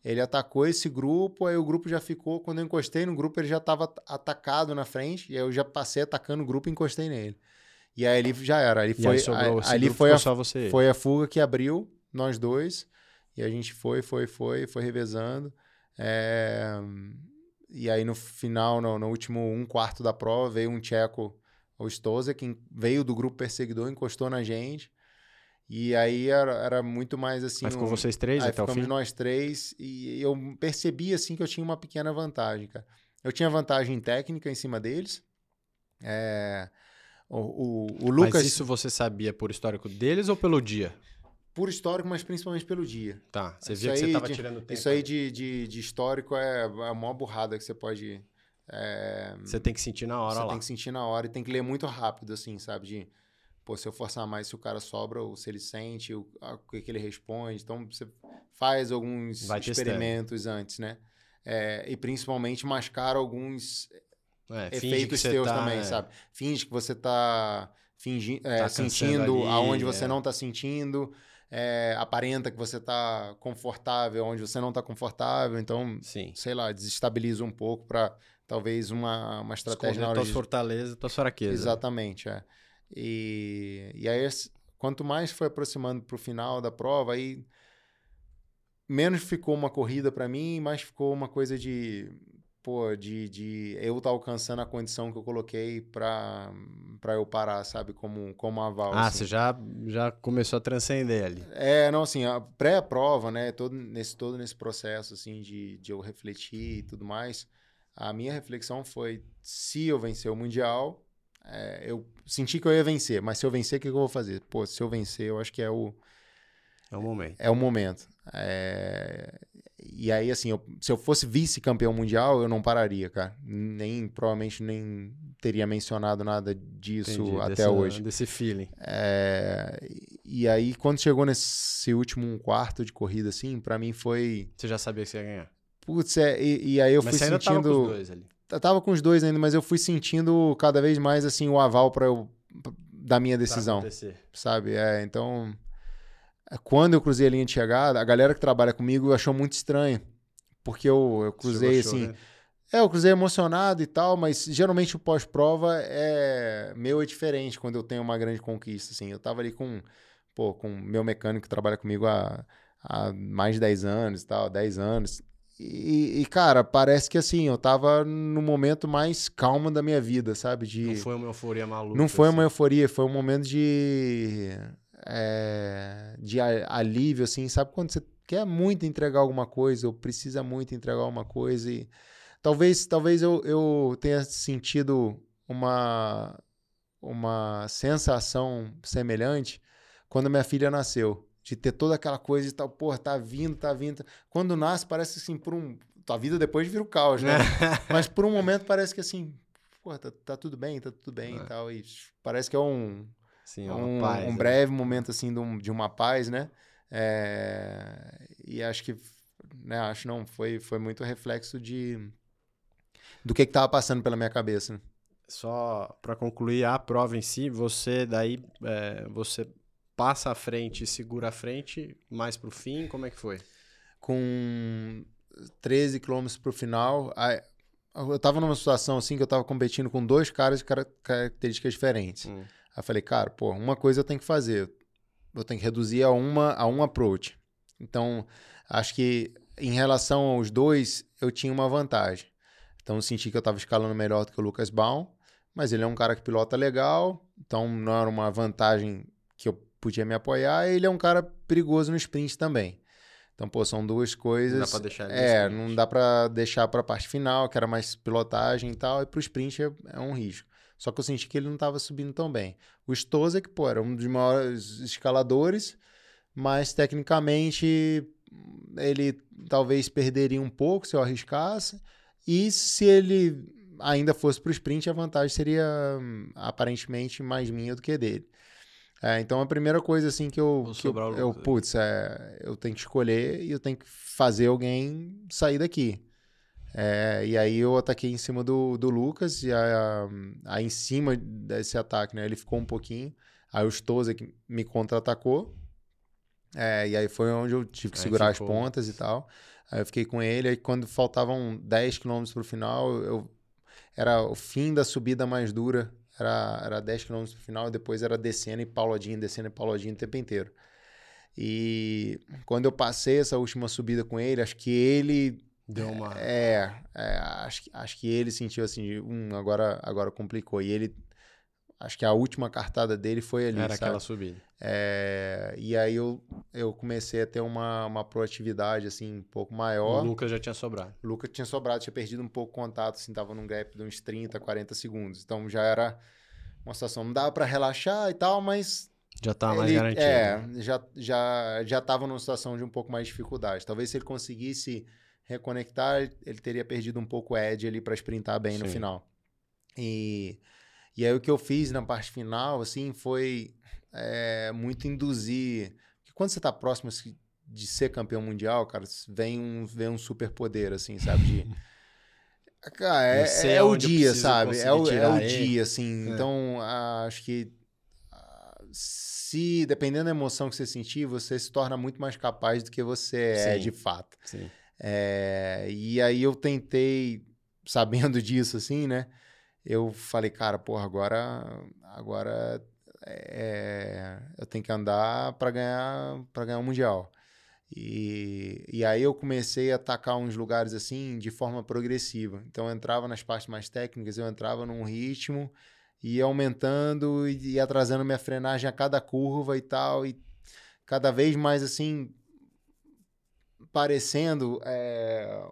ele atacou esse grupo, aí o grupo já ficou. Quando eu encostei no grupo, ele já estava atacado na frente, e aí eu já passei atacando o grupo e encostei nele. E aí ali já era. Ali foi, sobrou, a, ali foi, a, foi a fuga que abriu nós dois. E a gente foi, foi, foi, foi revezando. É... E aí no final, no, no, último um quarto da prova, veio um tcheco, o Stoza, que veio do grupo perseguidor, encostou na gente. E aí era, era muito mais assim. Mas ficou um... vocês três aí até o fim? nós três. E eu percebi assim que eu tinha uma pequena vantagem, cara. Eu tinha vantagem técnica em cima deles. É... O, o, o Lucas. Mas isso você sabia por histórico deles ou pelo dia? Por histórico, mas principalmente pelo dia. Tá. Você via que você estava tirando tempo. Isso aí de, de, de histórico é, é a maior burrada que você pode. É... Você tem que sentir na hora você lá. Você tem que sentir na hora e tem que ler muito rápido, assim, sabe? De pô, se eu forçar mais, se o cara sobra, ou se ele sente, o, a, o que, que ele responde. Então, você faz alguns Vai experimentos testando. antes, né? É, e principalmente mascara alguns é, efeitos teus tá, também, é. sabe? Finge que você tá, fingi, é, tá sentindo ali, aonde você é. não tá sentindo. É, aparenta que você está confortável onde você não está confortável, então, Sim. sei lá, desestabiliza um pouco para talvez uma, uma estratégia Esconder na hora tuas de... fortalezas, tuas fraquezas. Exatamente, é. E, e aí, quanto mais foi aproximando para o final da prova, aí menos ficou uma corrida para mim, mais ficou uma coisa de pô, de, de eu estar tá alcançando a condição que eu coloquei para para eu parar, sabe, como como aval. Ah, assim. você já já começou a transcender ali. É, não, assim, a pré-prova, né, todo nesse todo nesse processo assim de, de eu refletir e tudo mais, a minha reflexão foi se eu vencer o mundial, é, eu senti que eu ia vencer, mas se eu vencer, o que, que eu vou fazer? Pô, se eu vencer, eu acho que é o. É o momento. É o momento. É... E aí, assim, eu, se eu fosse vice-campeão mundial, eu não pararia, cara. Nem, provavelmente, nem teria mencionado nada disso Entendi, até dessa- hoje. Desse feeling. É, E aí, quando chegou nesse último um quarto de corrida, assim, pra mim foi. Você já sabia que você ia ganhar. Putz, é, e, e aí eu Mas fui você ainda sentindo. tava com os dois ali. Eu tava com os dois ainda, mas eu fui sentindo cada vez mais, assim, o aval pra eu. da minha decisão, sabe? É, então. é, Quando eu cruzei a linha de chegada, a galera que trabalha comigo achou muito estranho. Porque eu, eu cruzei, Chegou, assim. né? É, eu cruzei emocionado e tal, mas geralmente o pós-prova é meu é diferente quando eu tenho uma grande conquista, assim. Eu tava ali com, pô, com meu mecânico que trabalha comigo há, há mais de 10 anos e tal, 10 anos. E, e, cara, parece que assim, eu tava no momento mais calmo da minha vida, sabe? De... Não foi uma euforia maluca. Não foi uma assim. euforia, foi um momento de. é, de alívio, assim, sabe? Quando você quer muito entregar alguma coisa, ou precisa muito entregar alguma coisa, e talvez, talvez eu, eu tenha sentido uma, uma sensação semelhante quando minha filha nasceu. De ter toda aquela coisa e tal, pô, tá vindo, tá vindo. Quando nasce, parece assim, por um. Tua vida depois vira o caos, né? Mas por um momento parece que assim, pô, tá, tá tudo bem, tá tudo bem É. e tal. E parece que é um, Sim, é uma um, paz, um né? breve momento assim de, um- de uma paz, né? É, e acho que, né, acho não, foi, foi muito reflexo de do que que tava passando pela minha cabeça. né? Só pra concluir a prova em si, você daí é, você passa à frente e segura a frente mais pro fim, como é que foi? Com 13 quilômetros pro final, aí, eu tava numa situação assim que eu tava competindo com dois caras de cara- características diferentes. Hum. Aí eu falei, cara, pô, uma coisa eu tenho que fazer. Eu tenho que reduzir a uma a um approach. Então, acho que em relação aos dois, eu tinha uma vantagem. Então, eu senti que eu estava escalando melhor do que o Lucas Baum, mas ele é um cara que pilota legal, então não era uma vantagem podia me apoiar. E ele é um cara perigoso no sprint também. Então, pô, são duas coisas. Não dá pra deixar ele É, não dá pra deixar pra parte final, que era mais pilotagem e tal, e pro sprint é, é um risco. Só que eu senti que ele não estava subindo tão bem. O Stozek, pô, era um dos maiores escaladores, mas tecnicamente ele talvez perderia um pouco se eu arriscasse. E se ele ainda fosse para o sprint, a vantagem seria hum, aparentemente mais minha do que dele. É, então a primeira coisa assim que eu, que eu, sobrar o eu putz, é, eu tenho que escolher e eu tenho que fazer alguém sair daqui. É, e aí eu ataquei em cima do, do Lucas, e aí, em cima desse ataque, né, ele ficou um pouquinho. Aí o Stozek me contra-atacou. É, e aí foi onde eu tive que Aí segurar ficou. as pontas e tal. Aí eu fiquei com ele, aí quando faltavam 10 km pro final, eu era o fim da subida mais dura, era, era 10 km pro final, e depois era descendo e pauladinho, descendo e pauladinho o tempo inteiro. E quando eu passei essa última subida com ele, acho que ele Deu uma. é, é, acho, que- acho que ele sentiu assim, de, hum, agora, agora complicou. E ele, acho que a última cartada dele foi ali, era sabe? aquela subida. É, e aí eu, eu comecei a ter uma, uma proatividade, assim, um pouco maior. O Lucas já tinha sobrado. O Lucas tinha sobrado, tinha perdido um pouco o contato, assim, tava num gap de uns 30, 40 segundos. Então já era uma situação, não dava para relaxar e tal, mas Já tá mais garantido. É, já, já, já tava numa situação de um pouco mais de dificuldade. Talvez se ele conseguisse reconectar, ele teria perdido um pouco o edge ali para sprintar bem no Sim. final. E, e aí o que eu fiz na parte final, assim, foi é, muito induzir. Porque quando você tá próximo assim, de ser campeão mundial, cara, vem um, vem um superpoder, assim, sabe? De, Cara, é, sei é o dia, sabe? É o, é o dia, assim. É. Então, ah, acho que ah, se, dependendo da emoção que você sentir, você se torna muito mais capaz do que você é Sim. de fato. Sim. É, e aí eu tentei, sabendo disso, assim, né? Eu falei, cara, porra, agora, agora é, eu tenho que andar para ganhar, para ganhar o mundial. E, e aí eu comecei a atacar uns lugares assim de forma progressiva. Então eu entrava nas partes mais técnicas, eu entrava num ritmo e aumentando e ia atrasando minha frenagem a cada curva e tal. E cada vez mais assim, parecendo é,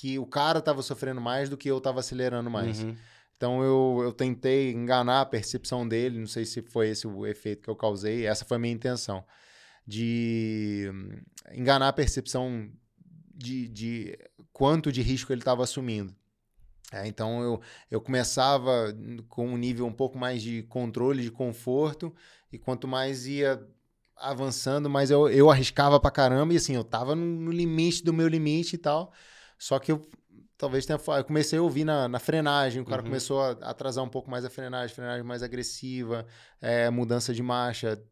que o cara tava sofrendo mais do que eu tava acelerando mais. Uhum. Então eu, eu tentei enganar a percepção dele, não sei se foi esse o efeito que eu causei, essa foi a minha intenção, de enganar a percepção de, de quanto de risco ele estava assumindo. É, então eu, eu começava com um nível um pouco mais de controle, de conforto, e quanto mais ia avançando, mais eu, eu arriscava pra caramba, e assim, eu tava no, no limite do meu limite e tal. Só que eu talvez tenha. Eu comecei a ouvir na, na frenagem, o cara uhum. começou a atrasar um pouco mais a frenagem, frenagem mais agressiva, é, mudança de marcha.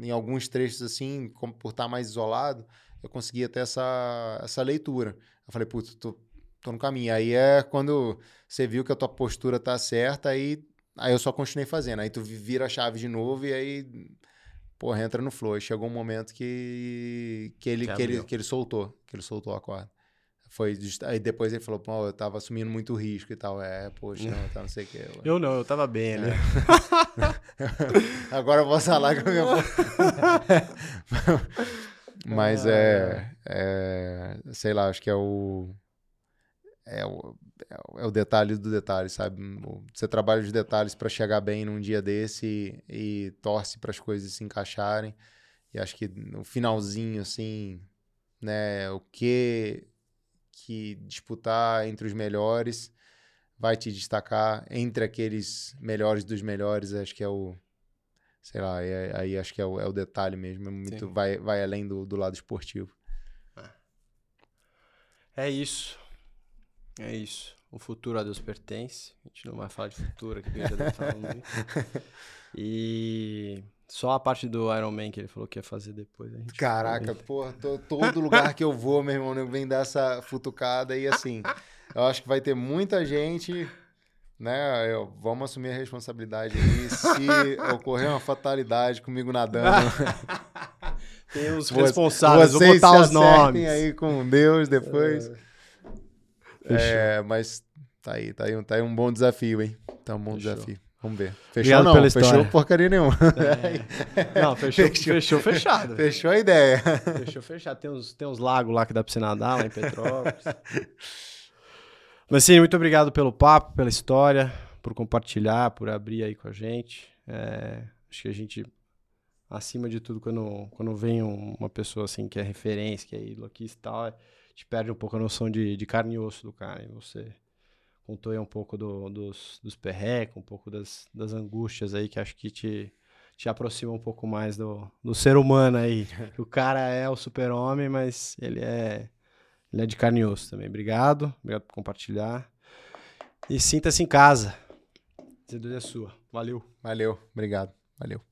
Em alguns trechos, assim, como, por estar mais isolado, eu conseguia ter essa, essa leitura. Eu falei, putz, tô, tô no caminho. Aí é quando você viu que a tua postura tá certa, aí, aí eu só continuei fazendo. Aí tu vira a chave de novo e aí, porra, entra no flow. Chegou um momento que, que, ele, que, que ele, que ele soltou, que ele soltou a corda. Foi just... Aí depois ele falou, pô, eu tava assumindo muito risco e tal. É, poxa, não, tá, não sei o que. Eu... eu não, eu tava bem ali. É. Agora eu vou falar com a minha. Mas é, é. Sei lá, acho que é o. É o, é o detalhe do detalhe, sabe? Você trabalha os detalhes para chegar bem num dia desse e, e torce para as coisas se encaixarem. E acho que no finalzinho, assim, né? O que que disputar entre os melhores vai te destacar entre aqueles melhores dos melhores, acho que é o sei lá, é, aí acho que é o, é o, detalhe mesmo, é muito vai, vai além do, do lado esportivo. É. é isso. É isso. O futuro a Deus pertence. A gente não vai falar de futuro aqui, já deve falar muito. E só a parte do Iron Man que ele falou que ia fazer depois. Caraca, porra, tô, todo lugar que eu vou, meu irmão, vem dar essa futucada e assim, eu acho que vai ter muita gente, né? Eu, vamos assumir a responsabilidade aí. Se ocorrer uma fatalidade comigo nadando. Tem os responsáveis, vou botar os nomes. aí com Deus depois. É, é, mas tá aí, tá aí, tá aí um bom desafio, hein? Tá um bom Fechou. desafio. Vamos ver. Fechou Obrigado não, pela fechou história. porcaria nenhuma. É. Não, fechou, fechou, fechou, fechado. Fechou a ideia. Fechou fechado. Tem uns, tem uns lagos lá que dá pra você nadar, lá em Petrópolis. Mas sim, muito obrigado pelo papo, pela história, por compartilhar, por abrir aí com a gente. É, acho que a gente, acima de tudo, quando, quando vem uma pessoa assim que é referência, que é iloquista e tal, a gente perde um pouco a noção de, de carne e osso do cara. E você contou aí um pouco do, dos, dos perrecos, um pouco das, das angústias aí que acho que te, te aproxima um pouco mais do, do ser humano aí. o cara é o super-homem, mas ele é, ele é de carne e osso também. Obrigado, obrigado por compartilhar. E sinta-se em casa. A é sua. Valeu. Valeu, obrigado. Valeu.